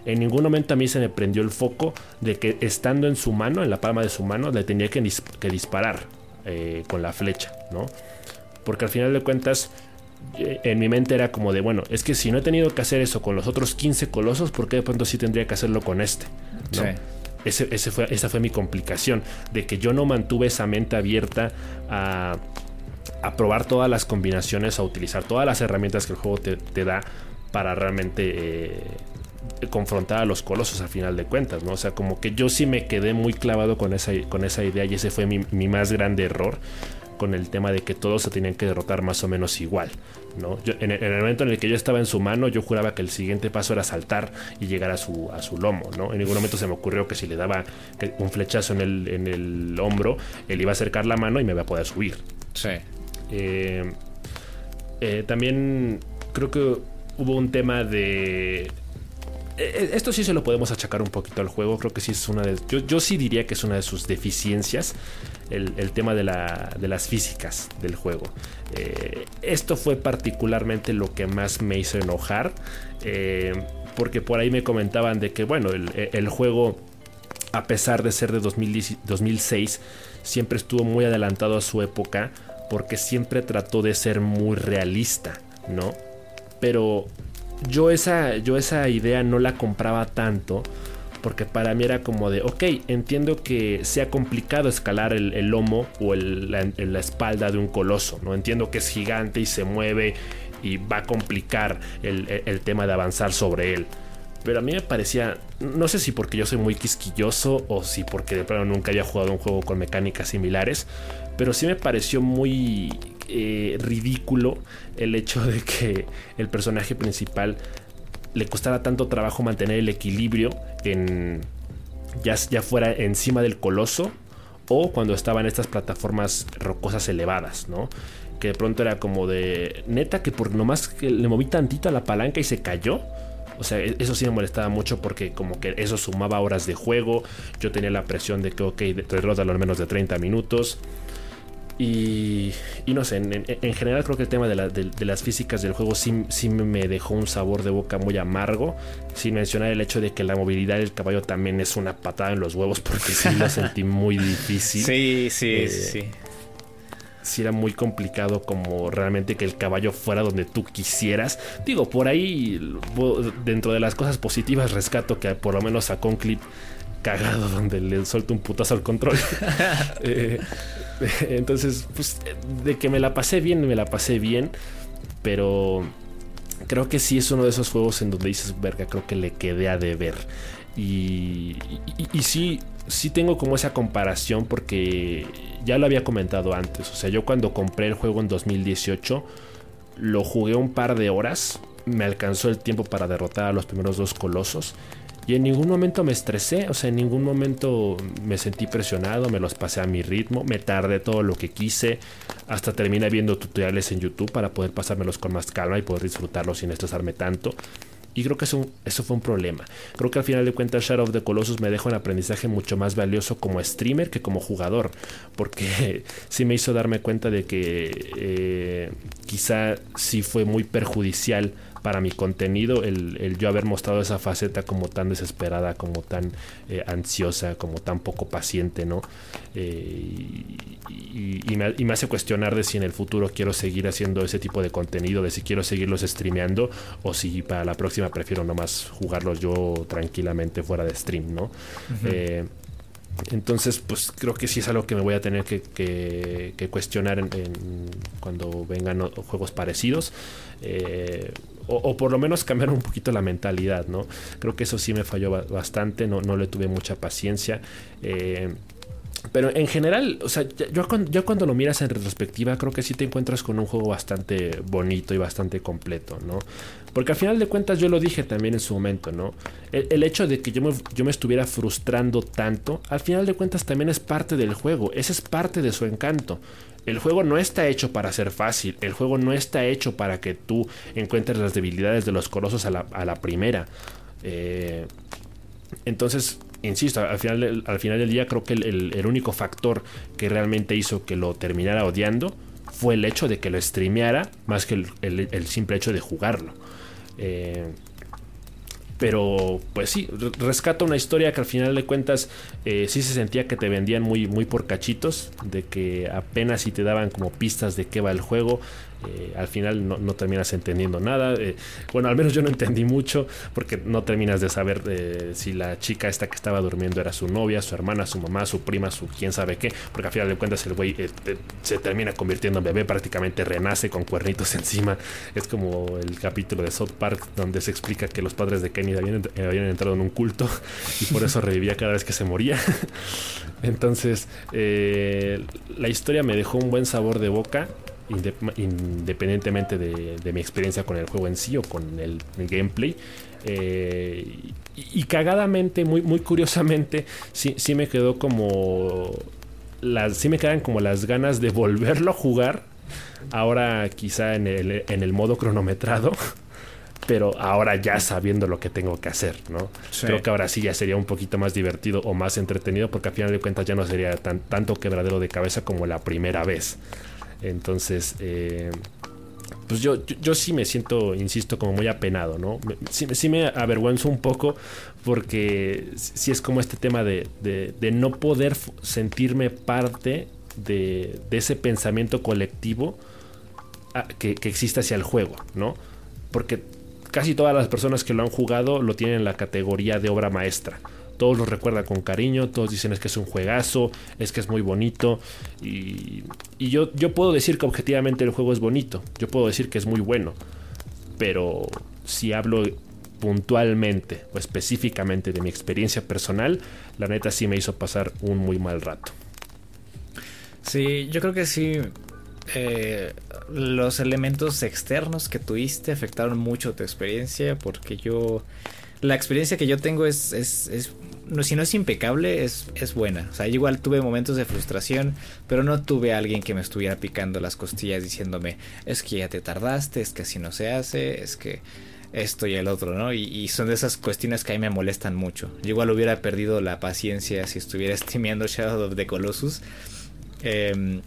En ningún momento a mí se me prendió el foco de que estando en su mano, en la palma de su mano, le tenía que, que disparar con la flecha, ¿no? Porque al final de cuentas, en mi mente era como de, bueno, es que si no he tenido que hacer eso con los otros 15 colosos, ¿por qué de pronto sí tendría que hacerlo con este? Ese, fue, esa fue mi complicación, de que yo no mantuve esa mente abierta a, probar todas las combinaciones, a utilizar todas las herramientas que el juego te, da para realmente eh, confrontar a los colosos a final de cuentas, ¿no? O sea, como que yo sí me quedé muy clavado con esa, con esa idea y ese fue mi, mi más grande error con el tema de que todos se tenían que derrotar más o menos igual. ¿no? en, el, momento en el que yo estaba en su mano, yo juraba que el siguiente paso era saltar y llegar a su, a su lomo. ¿no? En ningún momento se me ocurrió que si le daba un flechazo en el, en el hombro, él iba a acercar la mano y me iba a poder subir. Sí. Eh, eh, también creo que hubo un tema de esto sí se lo podemos achacar un poquito al juego. Creo que sí es una de. Yo, yo sí diría que es una de sus deficiencias el, tema de, las físicas del juego. Eh, esto fue particularmente lo que más me hizo enojar, eh, porque por ahí me comentaban de que, bueno, el, juego, a pesar de ser de 2006, siempre estuvo muy adelantado a su época, porque siempre trató de ser muy realista, ¿no? Pero yo esa, yo esa idea no la compraba tanto porque para mí era como de, ok, entiendo que sea complicado escalar el, lomo o la, espalda de un coloso, ¿no? Entiendo que es gigante y se mueve y va a complicar el, tema de avanzar sobre él. Pero a mí me parecía, no sé si porque yo soy muy quisquilloso o si porque de plano nunca había jugado un juego con mecánicas similares, pero sí me pareció muy eh, ridículo el hecho de que el personaje principal le costara tanto trabajo mantener el equilibrio en ya, ya fuera encima del coloso o cuando estaba en estas plataformas rocosas elevadas, ¿no? Que de pronto era como de neta que por nomás que le moví tantito a la palanca y se cayó. O sea, e-, eso sí me molestaba mucho porque como que eso sumaba horas de juego. Yo tenía la presión de que, ok, derrótalo al menos de 30 minutos. Y, no sé, en, general creo que el tema de, las físicas del juego sí, sí, me dejó un sabor de boca muy amargo, sin mencionar el hecho de que la movilidad del caballo también es una patada en los huevos porque sí lo sentí muy difícil. Sí, sí, eh, sí. Sí era muy complicado como realmente que el caballo fuera donde tú quisieras. Digo, por ahí, dentro de las cosas positivas, rescato que por lo menos sacó un clip cagado donde le suelto un putazo al control. eh, Entonces, pues de que me la pasé bien, me la pasé bien. Pero creo que sí es uno de esos juegos en donde dices, verga, creo que le quedé a deber. Y, y, sí, sí tengo como esa comparación porque ya lo había comentado antes. O sea, yo cuando compré el juego en 2018, lo jugué un par de horas. me alcanzó el tiempo para derrotar a los primeros dos colosos. Y en ningún momento me estresé, o sea, en ningún momento me sentí presionado, me los pasé a mi ritmo, me tardé todo lo que quise, hasta terminé viendo tutoriales en YouTube para poder pasármelos con más calma y poder disfrutarlos sin estresarme tanto. Y creo que eso, fue un problema. Creo que al final de cuentas Shadow of the Colossus me dejó un aprendizaje mucho más valioso como streamer que como jugador. Porque sí me hizo darme cuenta de que eh, quizá sí fue muy perjudicial para mi contenido el, yo haber mostrado esa faceta como tan desesperada, como tan eh, ansiosa, como tan poco paciente, ¿no? Eh, y, me, hace cuestionar de si en el futuro quiero seguir haciendo ese tipo de contenido, de si quiero seguirlos streameando o si para la próxima prefiero nomás jugarlos yo tranquilamente fuera de stream, ¿no? Entonces, pues creo que sí es algo que me voy a tener que, cuestionar en, cuando vengan juegos parecidos. Eh, o, por lo menos cambiar un poquito la mentalidad, ¿no? Creo que eso sí me falló bastante, no, no le tuve mucha paciencia. Eh, pero en general, o sea, yo cuando, cuando, lo miras en retrospectiva, creo que sí te encuentras con un juego bastante bonito y bastante completo, ¿no? Porque al final de cuentas yo lo dije también en su momento, ¿no? El, hecho de que yo me, yo me, estuviera frustrando tanto, al final de cuentas también es parte del juego, ese es parte de su encanto. El juego no está hecho para ser fácil, el juego no está hecho para que tú encuentres las debilidades de los colosos a la, primera. Eh, entonces, insisto, al final, al final del día creo que el, único factor que realmente hizo que lo terminara odiando fue el hecho de que lo streameara más que el, simple hecho de jugarlo. Eh, pero pues sí, rescata una historia que al final de cuentas eh, sí se sentía que te vendían muy, muy por cachitos, de que apenas si te daban como pistas de qué va el juego, eh, al final no, terminas entendiendo nada. Eh, bueno, al menos yo no entendí mucho porque no terminas de saber eh, si la chica esta que estaba durmiendo era su novia, su hermana, su mamá, su prima, su quién sabe qué, porque al final de cuentas el güey se termina convirtiendo en bebé, prácticamente renace con cuernitos encima. Es como el capítulo de South Park donde se explica que los padres de Kenny habían, habían entrado en un culto y por eso revivía cada vez que se moría. Entonces, la historia me dejó un buen sabor de boca independientemente de, mi experiencia con el juego en sí o con el, gameplay. Eh, y, cagadamente, muy, muy curiosamente, sí, sí me quedó como. Las, sí me quedan como las ganas de volverlo a jugar. Ahora quizá en el, en el modo cronometrado. Pero ahora ya sabiendo lo que tengo que hacer, ¿no? Creo que ahora sí ya sería un poquito más divertido o más entretenido porque al final de cuentas ya no sería tan, tanto quebradero de cabeza como la primera vez. Entonces, eh, pues yo, yo, sí me siento, insisto, como muy apenado, ¿no? Sí, me avergüenzo un poco porque sí es como este tema de, no poder sentirme parte de, ese pensamiento colectivo ah, que, que, existe hacia el juego, ¿no? Porque casi todas las personas que lo han jugado lo tienen en la categoría de obra maestra todos lo recuerdan con cariño, todos dicen es que es un juegazo, es que es muy bonito. Y, yo, yo puedo decir que objetivamente el juego es bonito, yo puedo decir que es muy bueno. Pero si hablo puntualmente o específicamente de mi experiencia personal, la neta sí me hizo pasar un muy mal rato. Sí, yo creo que sí. Eh, los elementos externos que tuviste afectaron mucho tu experiencia porque yo la experiencia que yo tengo es, es, no, si no es impecable, es, es buena. O sea, igual tuve momentos de frustración, pero no tuve a alguien que me estuviera picando las costillas diciéndome, es que ya te tardaste, es que así no se hace, es que esto y el otro, ¿no? Y, son de esas cuestiones que a mí me molestan mucho. Yo igual hubiera perdido la paciencia si estuviera streameando Shadow of the Colossus. Em,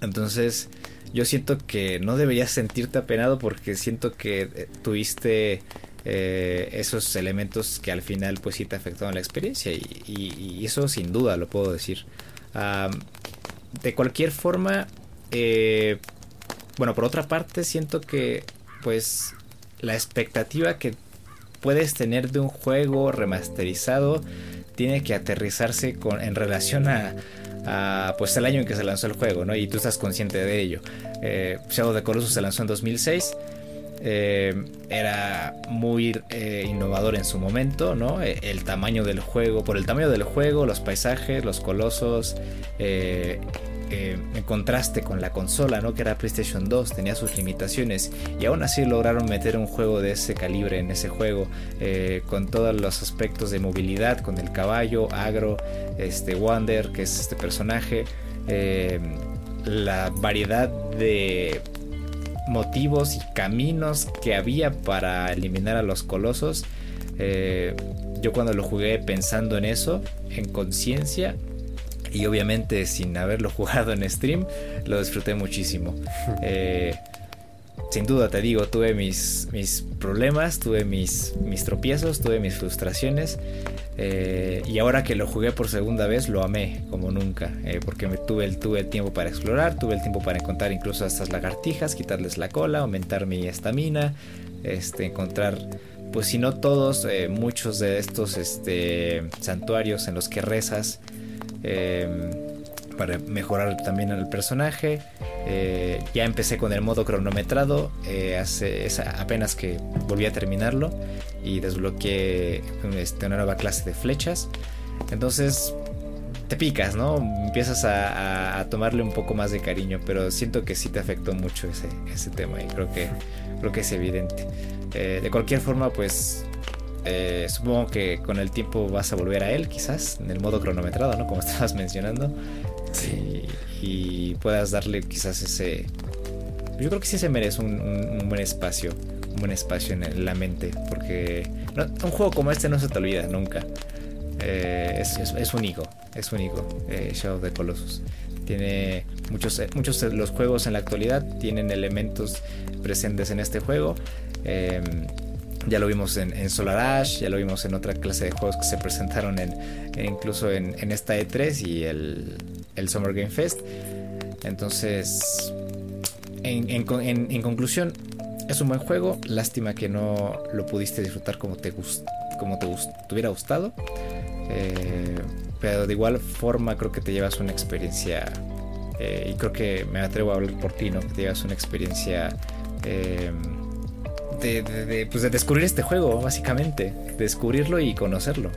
entonces, yo siento que no deberías sentirte apenado porque siento que eh, tuviste eh, esos elementos que al final pues sí te afectaron la experiencia y, eso sin duda lo puedo decir. de cualquier forma, eh, bueno, por otra parte siento que pues la expectativa que puedes tener de un juego remasterizado tiene que aterrizarse con, en relación a, pues el año en que se lanzó el juego, ¿no? Y tú estás consciente de ello. Eh, Shadow of the Colossus se lanzó en 2006 eh, era muy eh, innovador en su momento, ¿no? Eh, el tamaño del juego, por el tamaño del juego, los paisajes, los colosos, en contraste con la consola, ¿no? Que era PlayStation 2, tenía sus limitaciones y aún así lograron meter un juego de ese calibre en ese juego, con todos los aspectos de movilidad, con el caballo, agro, este Wander, que es este personaje, la variedad de motivos y caminos que había para eliminar a los colosos. yo cuando lo jugué pensando en eso, en conciencia, y obviamente sin haberlo jugado en stream, lo disfruté muchísimo. Eh, sin duda te digo, tuve mis, mis problemas, tuve mis, mis tropiezos, tuve mis frustraciones. Eh, y ahora que lo jugué por segunda vez, lo amé como nunca. Eh, porque me tuve, el, tuve el tiempo para explorar, tuve el tiempo para encontrar incluso a estas lagartijas, quitarles la cola, aumentar mi estamina, este, encontrar, pues si no todos, muchos de estos este, santuarios en los que rezas Em, para mejorar también al personaje. Eh, ya empecé con el modo cronometrado, eh, hace apenas que volví a terminarlo y desbloqueé este, una nueva clase de flechas. Entonces te picas, ¿no? Empiezas a, tomarle un poco más de cariño, pero siento que sí te afectó mucho ese, ese tema y creo que, creo que es evidente. Eh, de cualquier forma, pues eh, supongo que con el tiempo vas a volver a él, quizás, en el modo cronometrado, ¿no? Como estabas mencionando. Y, puedas darle quizás ese... Yo creo que sí se merece un, buen espacio, un buen espacio en la mente, porque un juego como este no se te olvida nunca. Eh, es, único, es único, eh, Shadow the Colossus. Tiene muchos, muchos de los juegos en la actualidad tienen elementos presentes en este juego. Ya lo vimos en, Solar Ash, ya lo vimos en otra clase de juegos que se presentaron en, incluso en, esta E3 y el, Summer Game Fest. Entonces, en, conclusión, es un buen juego. Lástima que no lo pudiste disfrutar como te, como te, hubiera gustado. Eh, pero de igual forma creo que te llevas una experiencia, eh, y creo que me atrevo a hablar por ti, ¿no? Que te llevas una experiencia eh, de, pues de descubrir este juego, básicamente. Descubrirlo y conocerlo.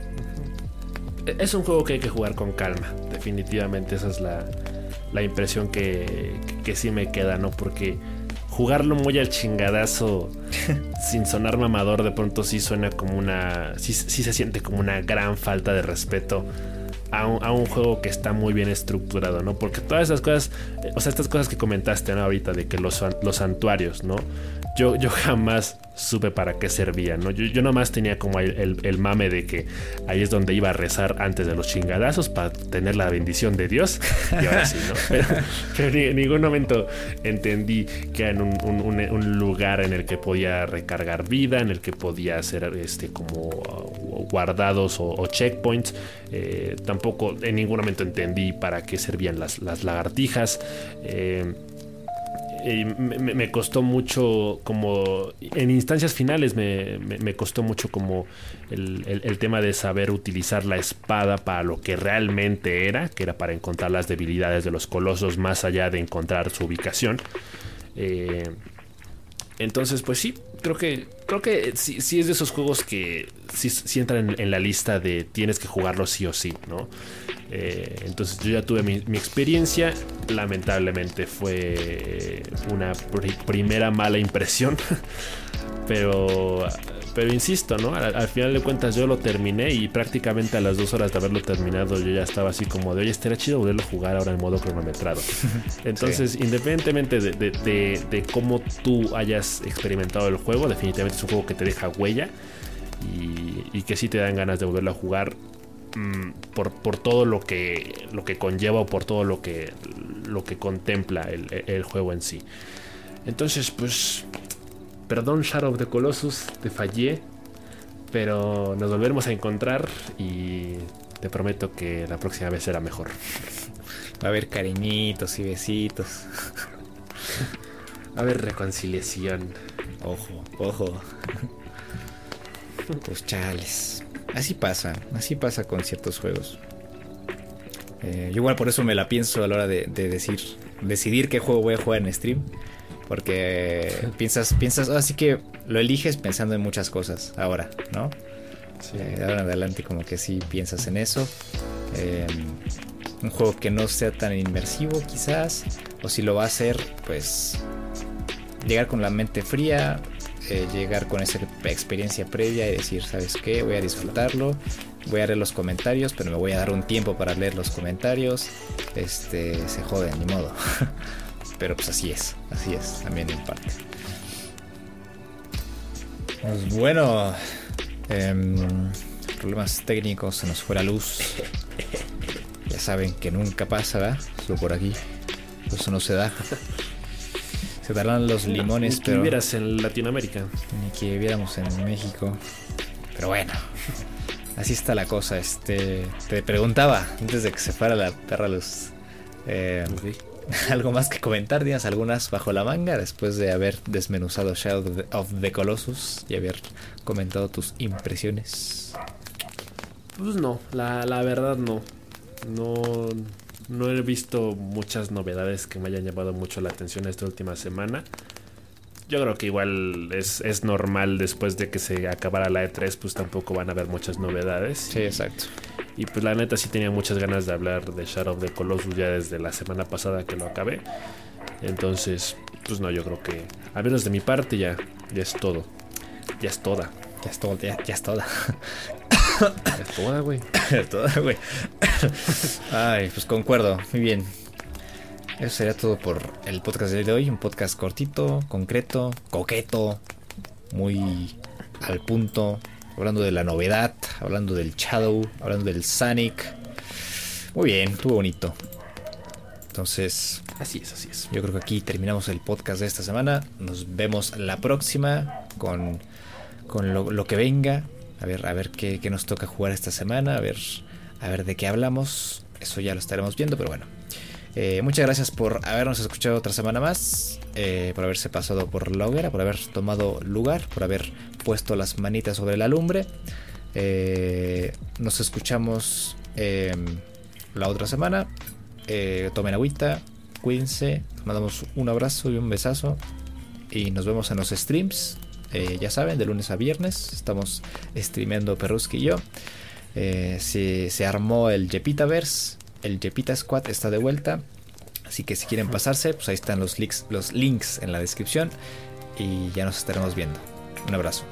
Es un juego que hay que jugar con calma, definitivamente. Esa es la, la impresión que, que, sí me queda, ¿no? Porque jugarlo muy al chingadazo, sin sonar mamador, de pronto sí suena como una. Sí, sí se siente como una gran falta de respeto. A un, a un, juego que está muy bien estructurado, ¿no? Porque todas esas cosas, o sea, estas cosas que comentaste ¿no? ahorita de que los, los santuarios, ¿no? yo, yo jamás supe para qué servía, ¿no? Yo, yo nomás tenía como el, el, mame de que ahí es donde iba a rezar antes de los chingadazos para tener la bendición de Dios. Y ahora sí, ¿no? Pero, en ningún momento entendí que era un, un, un, lugar en el que podía recargar vida, en el que podía hacer este, como guardados o, checkpoints. Eh, tampoco en ningún momento entendí para qué servían las, las lagartijas. Eh, me, costó mucho como en instancias finales me, costó mucho como el, tema de saber utilizar la espada para lo que realmente era, que era para encontrar las debilidades de los colosos más allá de encontrar su ubicación. Eh, entonces, pues sí, creo que creo que sí, es de esos juegos que sí, entran en, la lista de tienes que jugarlo sí o sí, ¿no? Eh, entonces yo ya tuve mi, experiencia, lamentablemente fue una primera mala impresión, pero pero insisto, ¿no? Al, final de cuentas yo lo terminé y prácticamente a las dos horas de haberlo terminado yo ya estaba así como de, oye, estaría chido volverlo a jugar ahora en modo cronometrado. Entonces, independientemente de, cómo tú hayas experimentado el juego, definitivamente es un juego que te deja huella y, que sí te dan ganas de volverlo a jugar mm, por, todo lo que, lo que conlleva o por todo lo que, lo que contempla el, el juego en sí. Entonces, pues Perdón, Shadow of the Colossus, te fallé. Pero nos volveremos a encontrar y te prometo que la próxima vez será mejor. Va a haber cariñitos y besitos. Va a haber reconciliación. Ojo, ojo. Pues chales. Así pasa, así pasa con ciertos juegos. Eh, igual por eso me la pienso a la hora de, de decir, decidir qué juego voy a jugar en stream. Porque piensas, piensas, así que lo eliges pensando en muchas cosas ahora, ¿no? Sí. Eh, de ahora en adelante como que sí piensas en eso. Em, un juego que no sea tan inmersivo quizás, o si lo va a hacer, pues llegar con la mente fría, eh, llegar con esa experiencia previa y decir, ¿sabes qué? Voy a disfrutarlo, voy a leer los comentarios, pero me voy a dar un tiempo para leer los comentarios. Este, se jode, ni modo. pero pues así es, así es, también en parte. Pues bueno, em, problemas técnicos, se nos fue la luz. Ya saben que nunca pasa, ¿verdad? Solo por aquí. Eso no se da. Se darán los limones, Ni que pero. vivieras en Latinoamérica. Ni que viviéramos en México. Pero bueno. Así está la cosa. Este. Te preguntaba, antes de que se fuera la perra luz. eh, ¿Algo más que comentar? ¿Tienes algunas bajo la manga después de haber desmenuzado Shadow of the- Colossus y haber comentado tus impresiones? Pues no, la, la verdad no. No, no he visto muchas novedades que me hayan llamado mucho la atención esta última semana. Yo creo que igual es, es normal después de que se acabara la E3, pues tampoco van a haber muchas novedades. Sí, exacto. Y pues la neta sí tenía muchas ganas de hablar de Shadow of the Colossus ya desde la semana pasada que lo acabé. Entonces, pues no, yo creo que, a menos de mi parte, ya, ya es todo. Ya es toda. Ya es todo, ya, ya es toda. Ya es toda, güey. Es toda, güey. Ay, pues concuerdo, muy bien. Eso sería todo por el podcast de hoy. Un podcast cortito, concreto, coqueto, muy al punto. Hablando de la novedad, hablando del Shadow, hablando del Sonic. Muy bien, estuvo bonito. Entonces, Así es, así es. yo creo que aquí terminamos el podcast de esta semana. Nos vemos la próxima con, con lo, lo que venga. A ver, a ver qué, qué nos toca jugar esta semana. A ver, a ver de qué hablamos. Eso ya lo estaremos viendo, pero bueno. Eh, muchas gracias por habernos escuchado otra semana más. eh, por haberse pasado por la hoguera, por haber tomado lugar, por haber puesto las manitas sobre la lumbre. Eh, nos escuchamos eh, la otra semana. Tomen agüita, cuídense, mandamos un abrazo y un besazo y nos vemos en los streams. Ya saben, de lunes a viernes estamos streameando Perruski y yo. Se, se armó el Jepitaverse, el Jepita Squad está de vuelta. Así que si quieren pasarse, pues ahí están los links, los links en la descripción y ya nos estaremos viendo. Un abrazo.